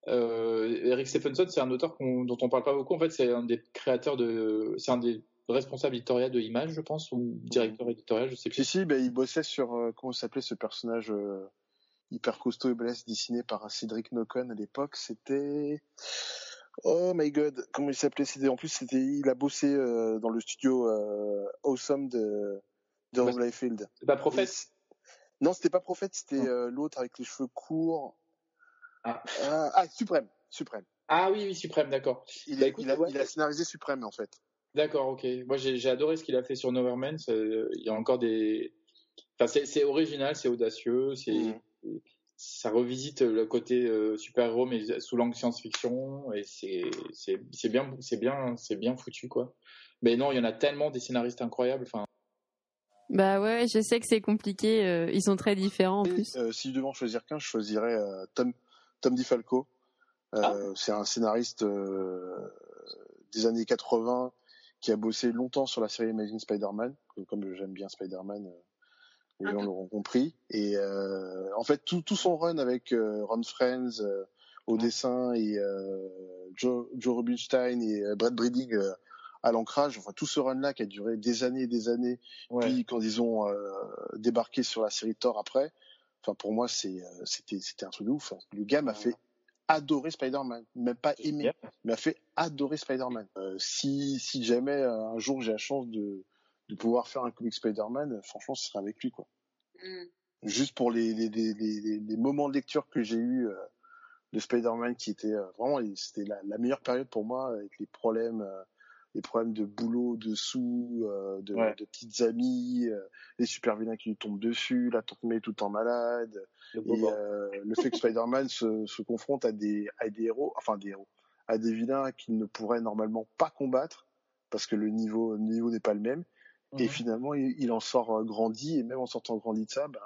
Euh, Eric Stephenson, c'est un auteur qu'on- dont on parle pas beaucoup. En fait, c'est un des créateurs de, c'est un des responsables éditoriaux de Image, je pense, ou directeur éditorial, je sais Si, plus. si, ben, il bossait sur, euh, comment s'appelait ce personnage euh, hyper costaud et balèze dessiné par Cédric Nocon à l'époque. C'était. Oh my god, comment il s'appelait C'était en plus c'était il a bossé euh, dans le studio euh, Awesome de de Bah, Rob Liefeld. C'est pas prophète Non, c'était pas Prophète, c'était euh, l'autre avec les cheveux courts. Ah. Ah, ah, Suprême, Suprême. Ah oui, oui, Suprême, d'accord. Il, Bah, il a, ouais. il a scénarisé Suprême en fait. D'accord, ok. Moi, j'ai adoré ce qu'il a fait sur Neverman. Ça, Il y a encore des. Enfin, c'est original, c'est audacieux, c'est Mhm. ça revisite le côté euh, super-héros mais sous l'angle science-fiction et c'est c'est c'est bien c'est bien c'est bien foutu quoi. Mais non, il y en a tellement des scénaristes incroyables. Enfin, Bah ouais, je sais que c'est compliqué. euh, ils sont très différents en Et, plus. euh, si je devais en choisir qu'un, je choisirais euh, Tom Tom DiFalco. Euh, Ah. C'est un scénariste euh, des années 80 qui a bossé longtemps sur la série Amazing Spider-Man. Comme j'aime bien Spider-Man, euh, les gens l'auront compris. Et euh, en fait, tout, tout son run avec euh, Ron Friends euh, au dessin et euh, Joe, Joe Rubinstein et euh, Brad Breeding à l'ancrage, enfin tout ce run-là qui a duré des années et des années, ouais. puis quand ils ont euh, débarqué sur la série Thor après, enfin pour moi c'est euh, c'était c'était un truc de ouf. hein. Le gars m'a fait adorer Spider-Man, même pas aimer, bien. il m'a fait adorer Spider-Man. Euh, si si jamais euh, un jour j'ai la chance de de pouvoir faire un comic Spider-Man, franchement ce serait avec lui quoi. Mm. Juste pour les les les les, les- les moments de lecture que j'ai eu euh, de Spider-Man qui était euh, vraiment c'était la, la meilleure période pour moi avec les problèmes euh, les problèmes de boulot, de sous, euh, de, Ouais. de petites amies, euh, les super vilains qui lui tombent dessus, la tante May tout le temps malade, Le et euh, le fait que Spider-Man se, se confronte à des, à des héros, enfin des héros, à des vilains qu'il ne pourrait normalement pas combattre parce que le niveau, le niveau n'est pas le même. Et Mhm. finalement, il, il en sort euh, grandi, et même en sortant grandi de ça, ben,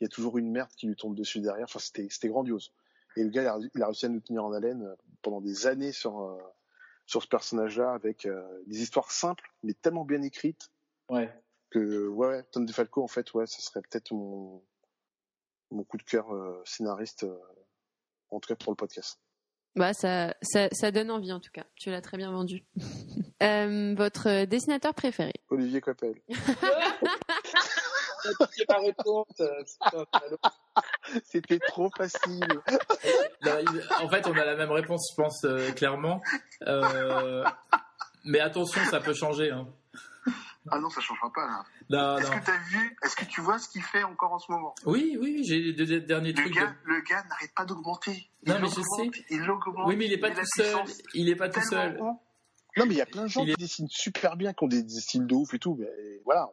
il y a toujours une merde qui lui tombe dessus derrière. Enfin, c'était, c'était grandiose. Et le gars, il a, il a réussi à nous tenir en haleine euh, pendant des années sur, euh, sur ce personnage-là, avec euh, des histoires simples, mais tellement bien écrites Ouais. que ouais, Tom DeFalco en fait ouais, ça serait peut-être mon mon coup de cœur euh, scénariste euh, en tout cas pour le podcast. Bah ça, ça, ça donne envie en tout cas. Tu l'as très bien vendu. [LAUGHS] Euh, votre dessinateur préféré? Olivier Coppel. [LAUGHS] [LAUGHS] C'était trop facile. Non, il- en fait, on a la même réponse, je pense, euh, clairement. Euh, mais attention, ça peut changer. hein. Ah non, ça changera pas là. Est-ce que t'as vu, est-ce que tu vois ce qu'il fait encore en ce moment? Oui, oui, j'ai les deux derniers Le trucs. de- gars, le gars n'arrête pas d'augmenter. Non, mais je sais. Il augmente. Oui, mais il est pas tout seul. Il est pas tout seul. Non mais il y a plein de gens Il est- qui dessinent super bien, qui ont des, des styles de ouf et tout. Mais voilà,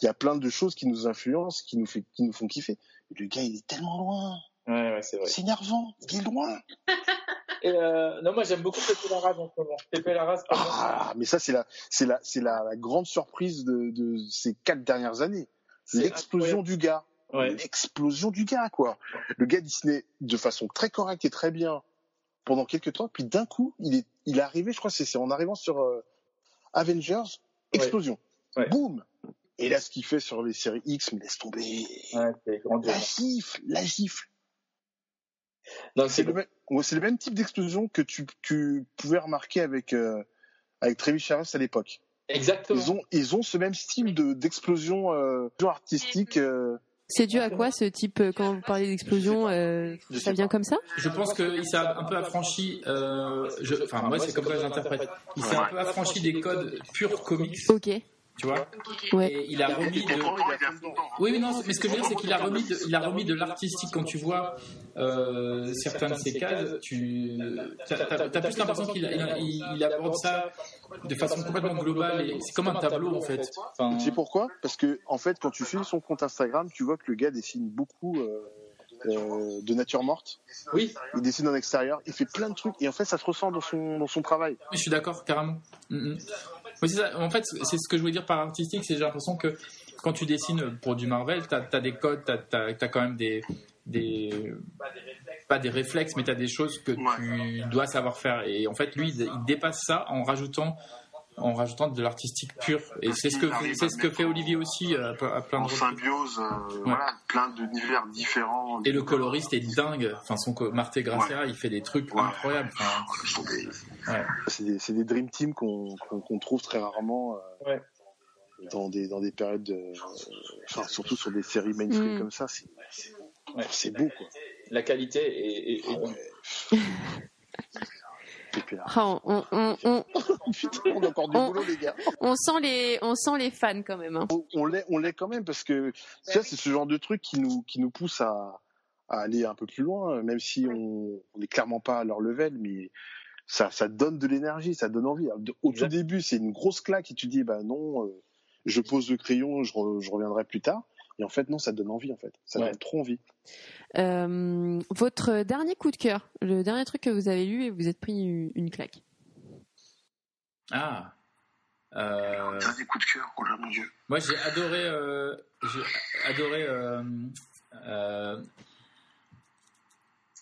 il y a plein de choses qui nous influencent, qui nous fait, qui nous font kiffer. Mais le gars, il est tellement loin. Ouais, ouais, c'est vrai. C'est énervant. Il est loin. [LAUGHS] Et euh, non, moi j'aime beaucoup Pepe Larraz en ce moment. Pepe Larraz. Ah, mais ça c'est la, c'est la, c'est la, la grande surprise de, de ces quatre dernières années. L'explosion du gars. Ouais. l'explosion du gars, quoi. Le gars dessinait de façon très correcte et très bien pendant quelques temps, puis d'un coup, il est, il est arrivé, je crois, que c'est c'est en arrivant sur euh, Avengers, explosion. Ouais. Boum. Et là, ce qu'il fait sur les séries X, mais laisse tomber. Ouais. La gifle, la gifle. Non, C'est c'est le, même- ouais, c'est le même type d'explosion que tu, tu pouvais remarquer avec, euh, avec Travis Charest à l'époque. exactement. Ils ont, ils ont ce même style de, d'explosion euh, artistique. euh, C'est dû à quoi ce type euh, quand vous parlez d'explosion euh, Je Ça vient comme ça? Je pense qu'il s'est un peu affranchi. euh, je- Enfin, moi, c'est comme ça que j'interprète. Il s'est un peu affranchi des codes purs comics, Ok. Tu vois. Ouais. Et il a remis de. Oui, mais non, mais ce que je veux dire, c'est qu'il a remis de, il a remis de l'artistique quand tu vois euh, certains de ses cases. Tu t'as, t'as- t'as plus l'impression qu'il il, il- il aborde ça de façon complètement globale. Et c'est comme un tableau en fait. Enfin, Tu sais pourquoi? Parce que en fait, quand tu suis son compte Instagram, tu vois que le gars dessine beaucoup euh, euh, de nature morte. oui, Il dessine en extérieur, il fait plein de trucs et en fait, ça se ressent dans son dans son travail. je suis d'accord carrément. Mm, mm. Oui, c'est ça. En fait, c'est ce que je voulais dire par artistique, c'est j'ai l'impression que quand tu dessines pour du Marvel, t'as as des codes, t'as as, quand même des des pas des réflexes, mais t'as des choses que tu dois savoir faire. Et en fait, lui, il dépasse ça en rajoutant en rajoutant de l'artistique pur. Et c'est ce que fait- c'est ce que fait Olivier aussi à, à plein En de reprises. symbiose, euh, voilà, plein d'univers différents. Et le coloriste est dingue. Enfin, son co- Marté Gracera, il fait des trucs Ouais. incroyables. Enfin. C'est des, c'est des dream teams qu'on qu'on qu'on trouve très rarement euh, Ouais. dans des dans des périodes, de, enfin surtout sur des séries mainstream Mm. comme ça. C'est beau quoi. La qualité est, est- est Ah [LAUGHS] on, on, on, [LAUGHS] Putain, on a encore du On- boulot, les gars. on sent les, on sent les fans quand même. hein. On, on l'est, on l'est quand même parce que tu vois, c'est ce genre de truc qui nous, qui nous pousse à, à aller un peu plus loin, même si on, on est clairement pas à leur level, mais ça, ça donne de l'énergie, ça donne envie. Au tout début, c'est une grosse claque et tu dis, bah non, euh, je pose le crayon, je, re- je reviendrai plus tard. Et en fait, non, ça donne envie, en fait. Ça Ouais. donne trop envie. Euh, votre dernier coup de cœur, le dernier truc que vous avez lu et vous êtes pris une, claque. Ah. Euh, Dernier coup de cœur, oh là mon dieu. moi, j'ai adoré. euh, j'ai adoré. euh, euh,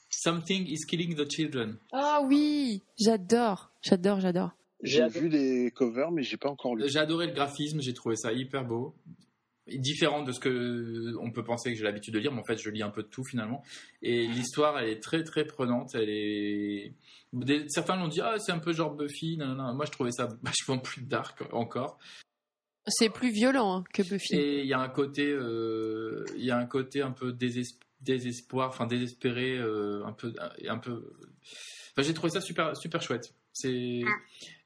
Something is killing the children. Ah oui, j'adore, j'adore, j'adore. J'ai vu les covers, mais j'ai pas encore lu. J'ai adoré le graphisme, j'ai trouvé ça hyper beau. Différent de ce que on peut penser que j'ai l'habitude de lire, mais en fait je lis un peu de tout finalement. Et l'histoire elle est très très prenante. Elle est... Des- Certains l'ont dit ah c'est un peu genre Buffy. Non, non, non. Moi je trouvais ça [LAUGHS] vachement plus dark encore. C'est plus violent hein, que Buffy. Et il y a un côté, euh, il y a un côté un peu désesp- désespoir, enfin désespéré, euh, un peu, un peu. Enfin, j'ai trouvé ça super, super chouette. C'est,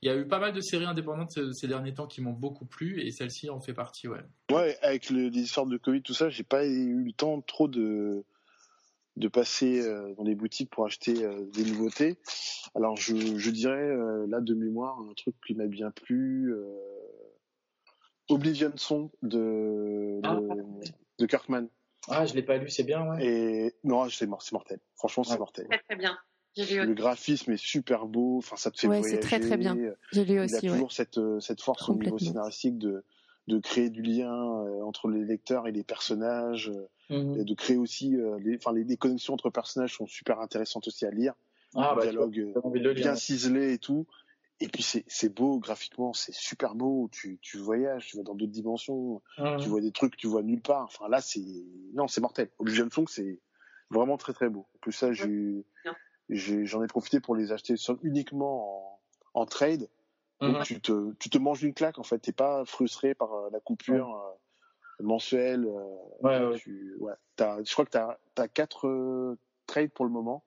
il y a eu pas mal de séries indépendantes ces derniers temps qui m'ont beaucoup plu et celle-ci en fait partie, ouais. Ouais, avec le, les histoires de Covid, tout ça, j'ai pas eu le temps trop de de passer euh, dans les boutiques pour acheter euh, des nouveautés. Alors je, je dirais euh, là de mémoire un truc qui m'a bien plu, euh, Oblivion Song de Ah. de, de Kirkman. Ah, je l'ai pas lu, c'est bien, ouais. Et non, c'est mort, c'est mortel. Franchement, c'est Ouais. mortel. Très très bien. Le graphisme est super beau. Enfin, ça te fait Ouais, voyager. c'est très, très bien. J'ai lu Il a aussi, ouais. toujours cette, euh, cette force au niveau scénaristique de, de créer du lien euh, entre les lecteurs et les personnages, euh, Mhm. et de créer aussi, euh, les, enfin, les, les connexions entre personnages sont super intéressantes aussi à lire. Ah, Le bah, dialogue euh, le lire. bien ciselé et tout. Et puis c'est c'est beau graphiquement, c'est super beau. Tu, tu voyages, tu vas dans d'autres dimensions, Mhm. tu vois des trucs que tu vois nulle part. Enfin là, c'est non, c'est mortel. Oblivion Song, c'est vraiment très très beau. En plus ça, j'ai j'ai- j'en ai profité pour les acheter uniquement en, en trade. Donc Mhm. tu te tu te manges une claque en fait. T'es pas frustré par euh, la coupure euh, mensuelle. euh, Ouais, ouais. tu, ouais. T'as- je crois que t'as as quatre trades pour le moment.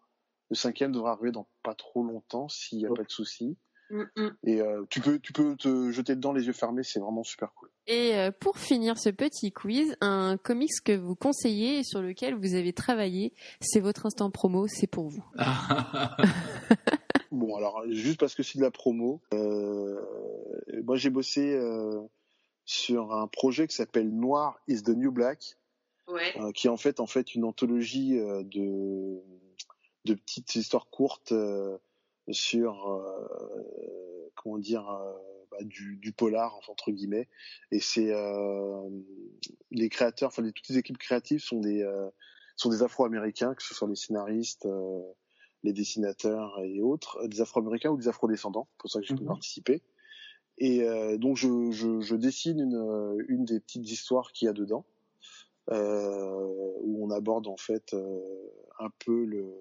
Le cinquième devra arriver dans pas trop longtemps s'il y a pas de souci. Mm, mm. Et euh, tu peux tu peux te jeter dedans les yeux fermés. C'est vraiment super cool. Et euh, pour finir ce petit quiz, un comics que vous conseillez et sur lequel vous avez travaillé, c'est votre instant promo, c'est pour vous. [LAUGHS] Bon, alors, juste parce que c'est de la promo, euh, moi j'ai bossé euh, sur un projet qui s'appelle Noir is the New Black, Ouais. euh, qui est en fait, en fait une anthologie euh, de, de petites histoires courtes euh, sur, euh, comment dire, euh, bah, du, du polar, entre guillemets. Et c'est euh, les créateurs, enfin, les, toutes les équipes créatives sont des, euh, sont des Afro-Américains, que ce soit les scénaristes. euh, les dessinateurs et autres, des Afro-Américains ou des Afro-descendants, pour ça que j'ai pu Mhm. participer. Et euh, donc je, je, je dessine une, une des petites histoires qu'il y a dedans, euh, où on aborde en fait euh, un peu le,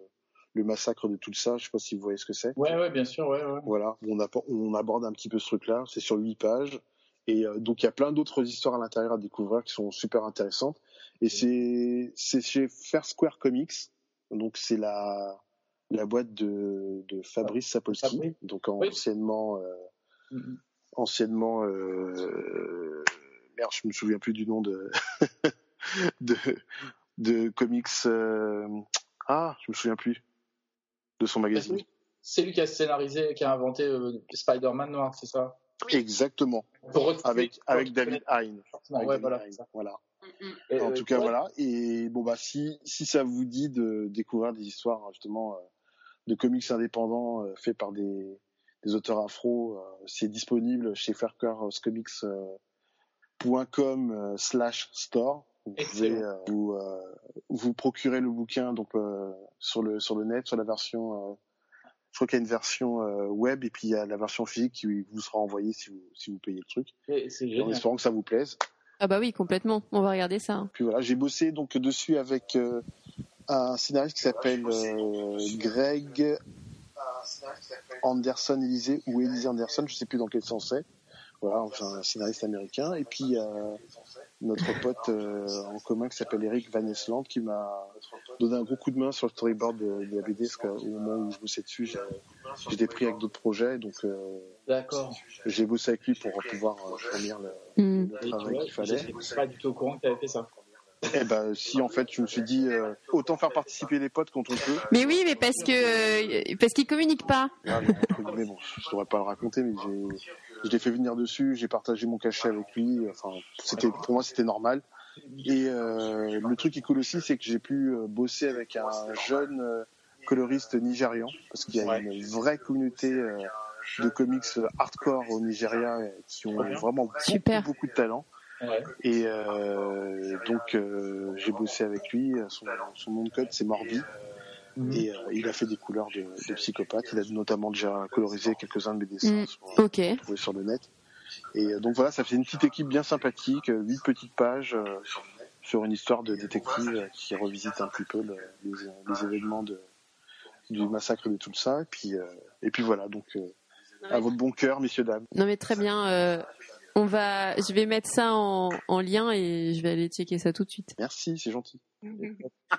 le massacre de tout ça. Je sais pas si vous voyez ce que c'est. Ouais, ouais, bien sûr, ouais, ouais. Voilà, on, on aborde un petit peu ce truc-là. C'est sur huit pages. Et euh, donc il y a plein d'autres histoires à l'intérieur à découvrir qui sont super intéressantes. Et c'est c'est chez Fair Square Comics. Donc c'est la la boîte de, de Fabrice Sapolsky. Fabrice. Donc anciennement euh, Mhm. anciennement euh, merde, je me souviens plus du nom de [LAUGHS] de de comics. ah, je me souviens plus de son magazine. C'est lui qui a scénarisé, qui a inventé euh, Spider-Man noir, c'est ça? Exactement. Pour Avec David Hein. Ouais, David voilà. Et, en euh, tout cas, ouais, voilà. Et bon, bah, si, si ça vous dit de découvrir des histoires, justement, euh, de comics indépendants euh, faits par des, des auteurs afro, euh, c'est disponible chez faircarscomics.com euh, slash store. Vous pouvez Excellent. euh, vous, euh, vous procurer le bouquin donc euh, sur le sur le net, sur la version. euh, je crois qu'il y a une version euh, web et puis il y a la version physique qui vous sera envoyée si vous si vous payez le truc. En espérant que ça vous plaise. Ah bah oui, complètement. On va regarder ça. hein. Puis voilà, j'ai bossé donc dessus avec euh, un scénariste qui s'appelle euh, Greg Anderson Élysée ou Élysée Anderson, je sais plus dans quel sens c'est. Voilà, enfin un scénariste américain. Et puis euh, notre pote euh, en commun qui s'appelle Eric Van Esland qui m'a donné un gros coup de main sur le storyboard de, de la BD parce qu'au moment où je bossais dessus, j'étais pris avec d'autres projets, donc D'accord. j'ai bossé avec lui pour pouvoir fournir le, Hmm. le travail qu'il fallait. Je pas du tout au courant que tu avais fait ça. Eh ben, si en fait, je me suis dit, euh, autant faire participer les potes quand on peut. Mais oui, mais parce que euh, parce qu'ils communiquent pas. Ah, mais, bon, je devrais pas le raconter, mais j'ai, je l'ai fait venir dessus, j'ai partagé mon cachet avec lui. Enfin, c'était, pour moi, c'était normal. Et euh, le truc qui est cool aussi, c'est que j'ai pu euh, bosser avec un jeune euh, coloriste nigérian, parce qu'il y a une vraie communauté euh, de comics hardcore au Nigeria qui ont vraiment beaucoup, Super. beaucoup de talent. Ouais. Et euh, donc euh, j'ai bossé avec lui. Son, son nom de code c'est Morbi. Mhm. Et euh, il a fait des couleurs de, de psychopathe. Il a notamment déjà colorisé quelques-uns de mes dessins Mm. sur, Ok. trouvés sur le net. Et euh, donc voilà, ça fait une petite équipe bien sympathique, huit petites pages sur une histoire de détective qui revisite un petit peu le- les, les événements de, du massacre de tout ça. Et puis, et puis voilà, donc à votre bon cœur, messieurs dames. Non mais très bien. euh, on va, je vais mettre ça en, en lien et je vais aller checker ça tout de suite. Merci, c'est gentil. Mais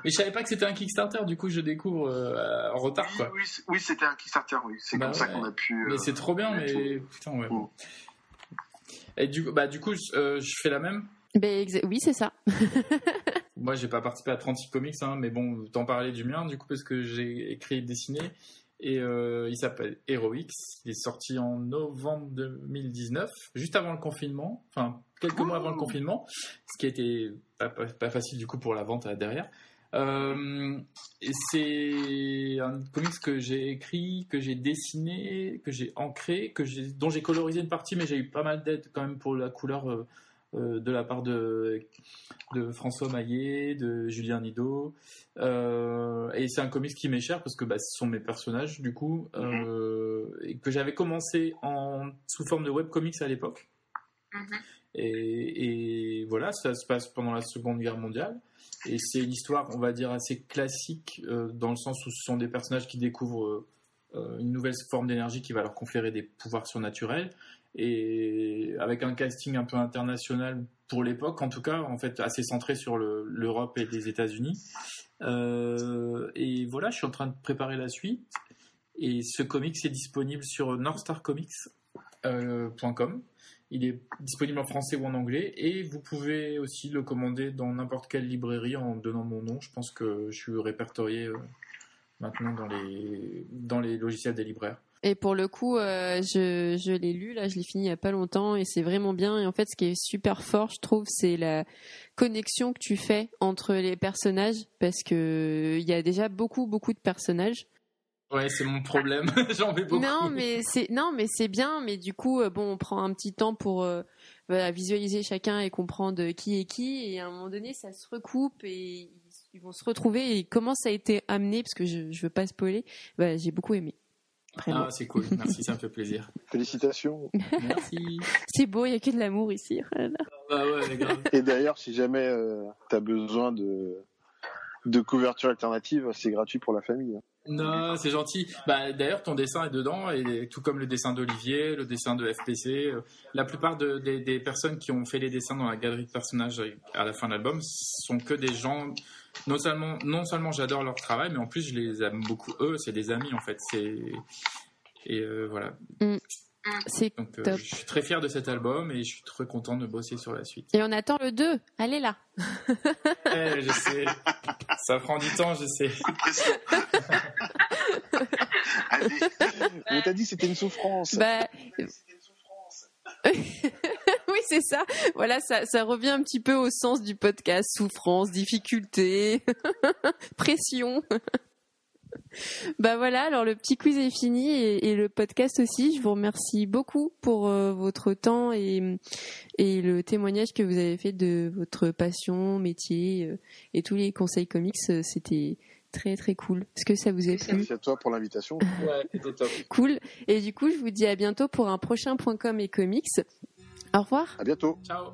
je savais pas que c'était un Kickstarter, du coup je découvre euh, en retard Oui, quoi. oui, c'était un Kickstarter, oui. C'est Bah comme ça qu'on a pu. euh, Mais c'est trop bien, mais tout. putain ouais. Mm. Et du coup, bah du coup, je- euh, je fais la même? Ben oui, c'est ça. [LAUGHS] Moi, j'ai pas participé à 36 comics, hein, mais bon, t'en parlais du mien, du coup, parce que j'ai écrit et dessiné. Et euh, il s'appelle Heroix. Il est sorti en novembre 2019, juste avant le confinement, enfin quelques mois avant le confinement, ce qui été pas, pas- pas facile du coup pour la vente euh, derrière. Euh, et c'est un comics que j'ai écrit, que j'ai dessiné, que j'ai ancré, que dont j'ai colorisé une partie, mais j'ai eu pas mal d'aide quand même pour la couleur euh, euh, de la part de, de François Maillet, de Julien Nido. Euh, et c'est un comics qui m'est cher parce que bah, ce sont mes personnages du coup, euh, et que j'avais commencé en, sous forme de webcomics à l'époque. Mhm. Et, et voilà, ça se passe pendant la Seconde Guerre mondiale. Et c'est une histoire, on va dire, assez classique, euh, dans le sens où ce sont des personnages qui découvrent euh, une nouvelle forme d'énergie qui va leur conférer des pouvoirs surnaturels. Et avec un casting un peu international pour l'époque, en tout cas, en fait, assez centré sur le- l'Europe et les États-Unis. Euh, et voilà, je suis en train de préparer la suite. Et ce comics est disponible sur northstarcomics.com. Il est disponible en français ou en anglais et vous pouvez aussi le commander dans n'importe quelle librairie en donnant mon nom. Je pense que je suis répertorié euh, maintenant dans les, dans les logiciels des libraires. Et pour le coup, euh, je, je l'ai lu, là, je l'ai fini il y a pas longtemps et c'est vraiment bien. Et en fait, ce qui est super fort, je trouve, c'est la connexion que tu fais entre les personnages parce que il y a déjà beaucoup, beaucoup de personnages. Ouais, c'est mon problème. [LAUGHS] J'en vais beaucoup. Non, mais c'est non, mais c'est bien. Mais du coup, euh, bon, on prend un petit temps pour euh, voilà, visualiser chacun et comprendre qui est qui. Et à un moment donné, ça se recoupe et ils, ils vont se retrouver. Et comment ça a été amené, parce que je, je veux pas spoiler. Bah, j'ai beaucoup aimé. Vraiment. Ah, c'est cool. Merci, ça me fait plaisir. Félicitations. Merci. C'est beau, il y a que de l'amour ici. Voilà. Bah ouais, grave. Et d'ailleurs, si jamais euh, tu as besoin de, de couverture alternative, c'est gratuit pour la famille. hein. Non, c'est gentil. Bah, d'ailleurs, ton dessin est dedans, et tout comme le dessin d'Olivier, le dessin de FPC. euh, La plupart de- des, des personnes qui ont fait les dessins dans la galerie de personnages à la fin de l'album sont que des gens. Non seulement, non seulement j'adore leur travail, mais en plus je les aime beaucoup eux. C'est des amis en fait. C'est et euh, voilà. C'est Donc euh, Top. je suis très fier de cet album et je suis très content de bosser sur la suite. Et on attend le 2. Allez là. Eh, je sais. Ça prend du temps, je sais. Coup de pression. Allez. Mais t'as dit que c'était une souffrance. Bah, oui, [LAUGHS] [LAUGHS] c'est ça. Voilà, ça, ça revient un petit peu au sens du podcast. Souffrance, difficulté, [LAUGHS] pression. [LAUGHS] bah voilà, alors le petit quiz est fini et, et le podcast aussi. Je vous remercie beaucoup pour euh, votre temps et, et le témoignage que vous avez fait de votre passion, métier euh, et tous les conseils comics. euh, C'était très très cool. Est-ce que ça vous a plu Merci à toi pour l'invitation. Ouais, c'était top. Cool. Et du coup, je vous dis à bientôt pour un prochain point .com et comics. Au revoir. À bientôt. Ciao.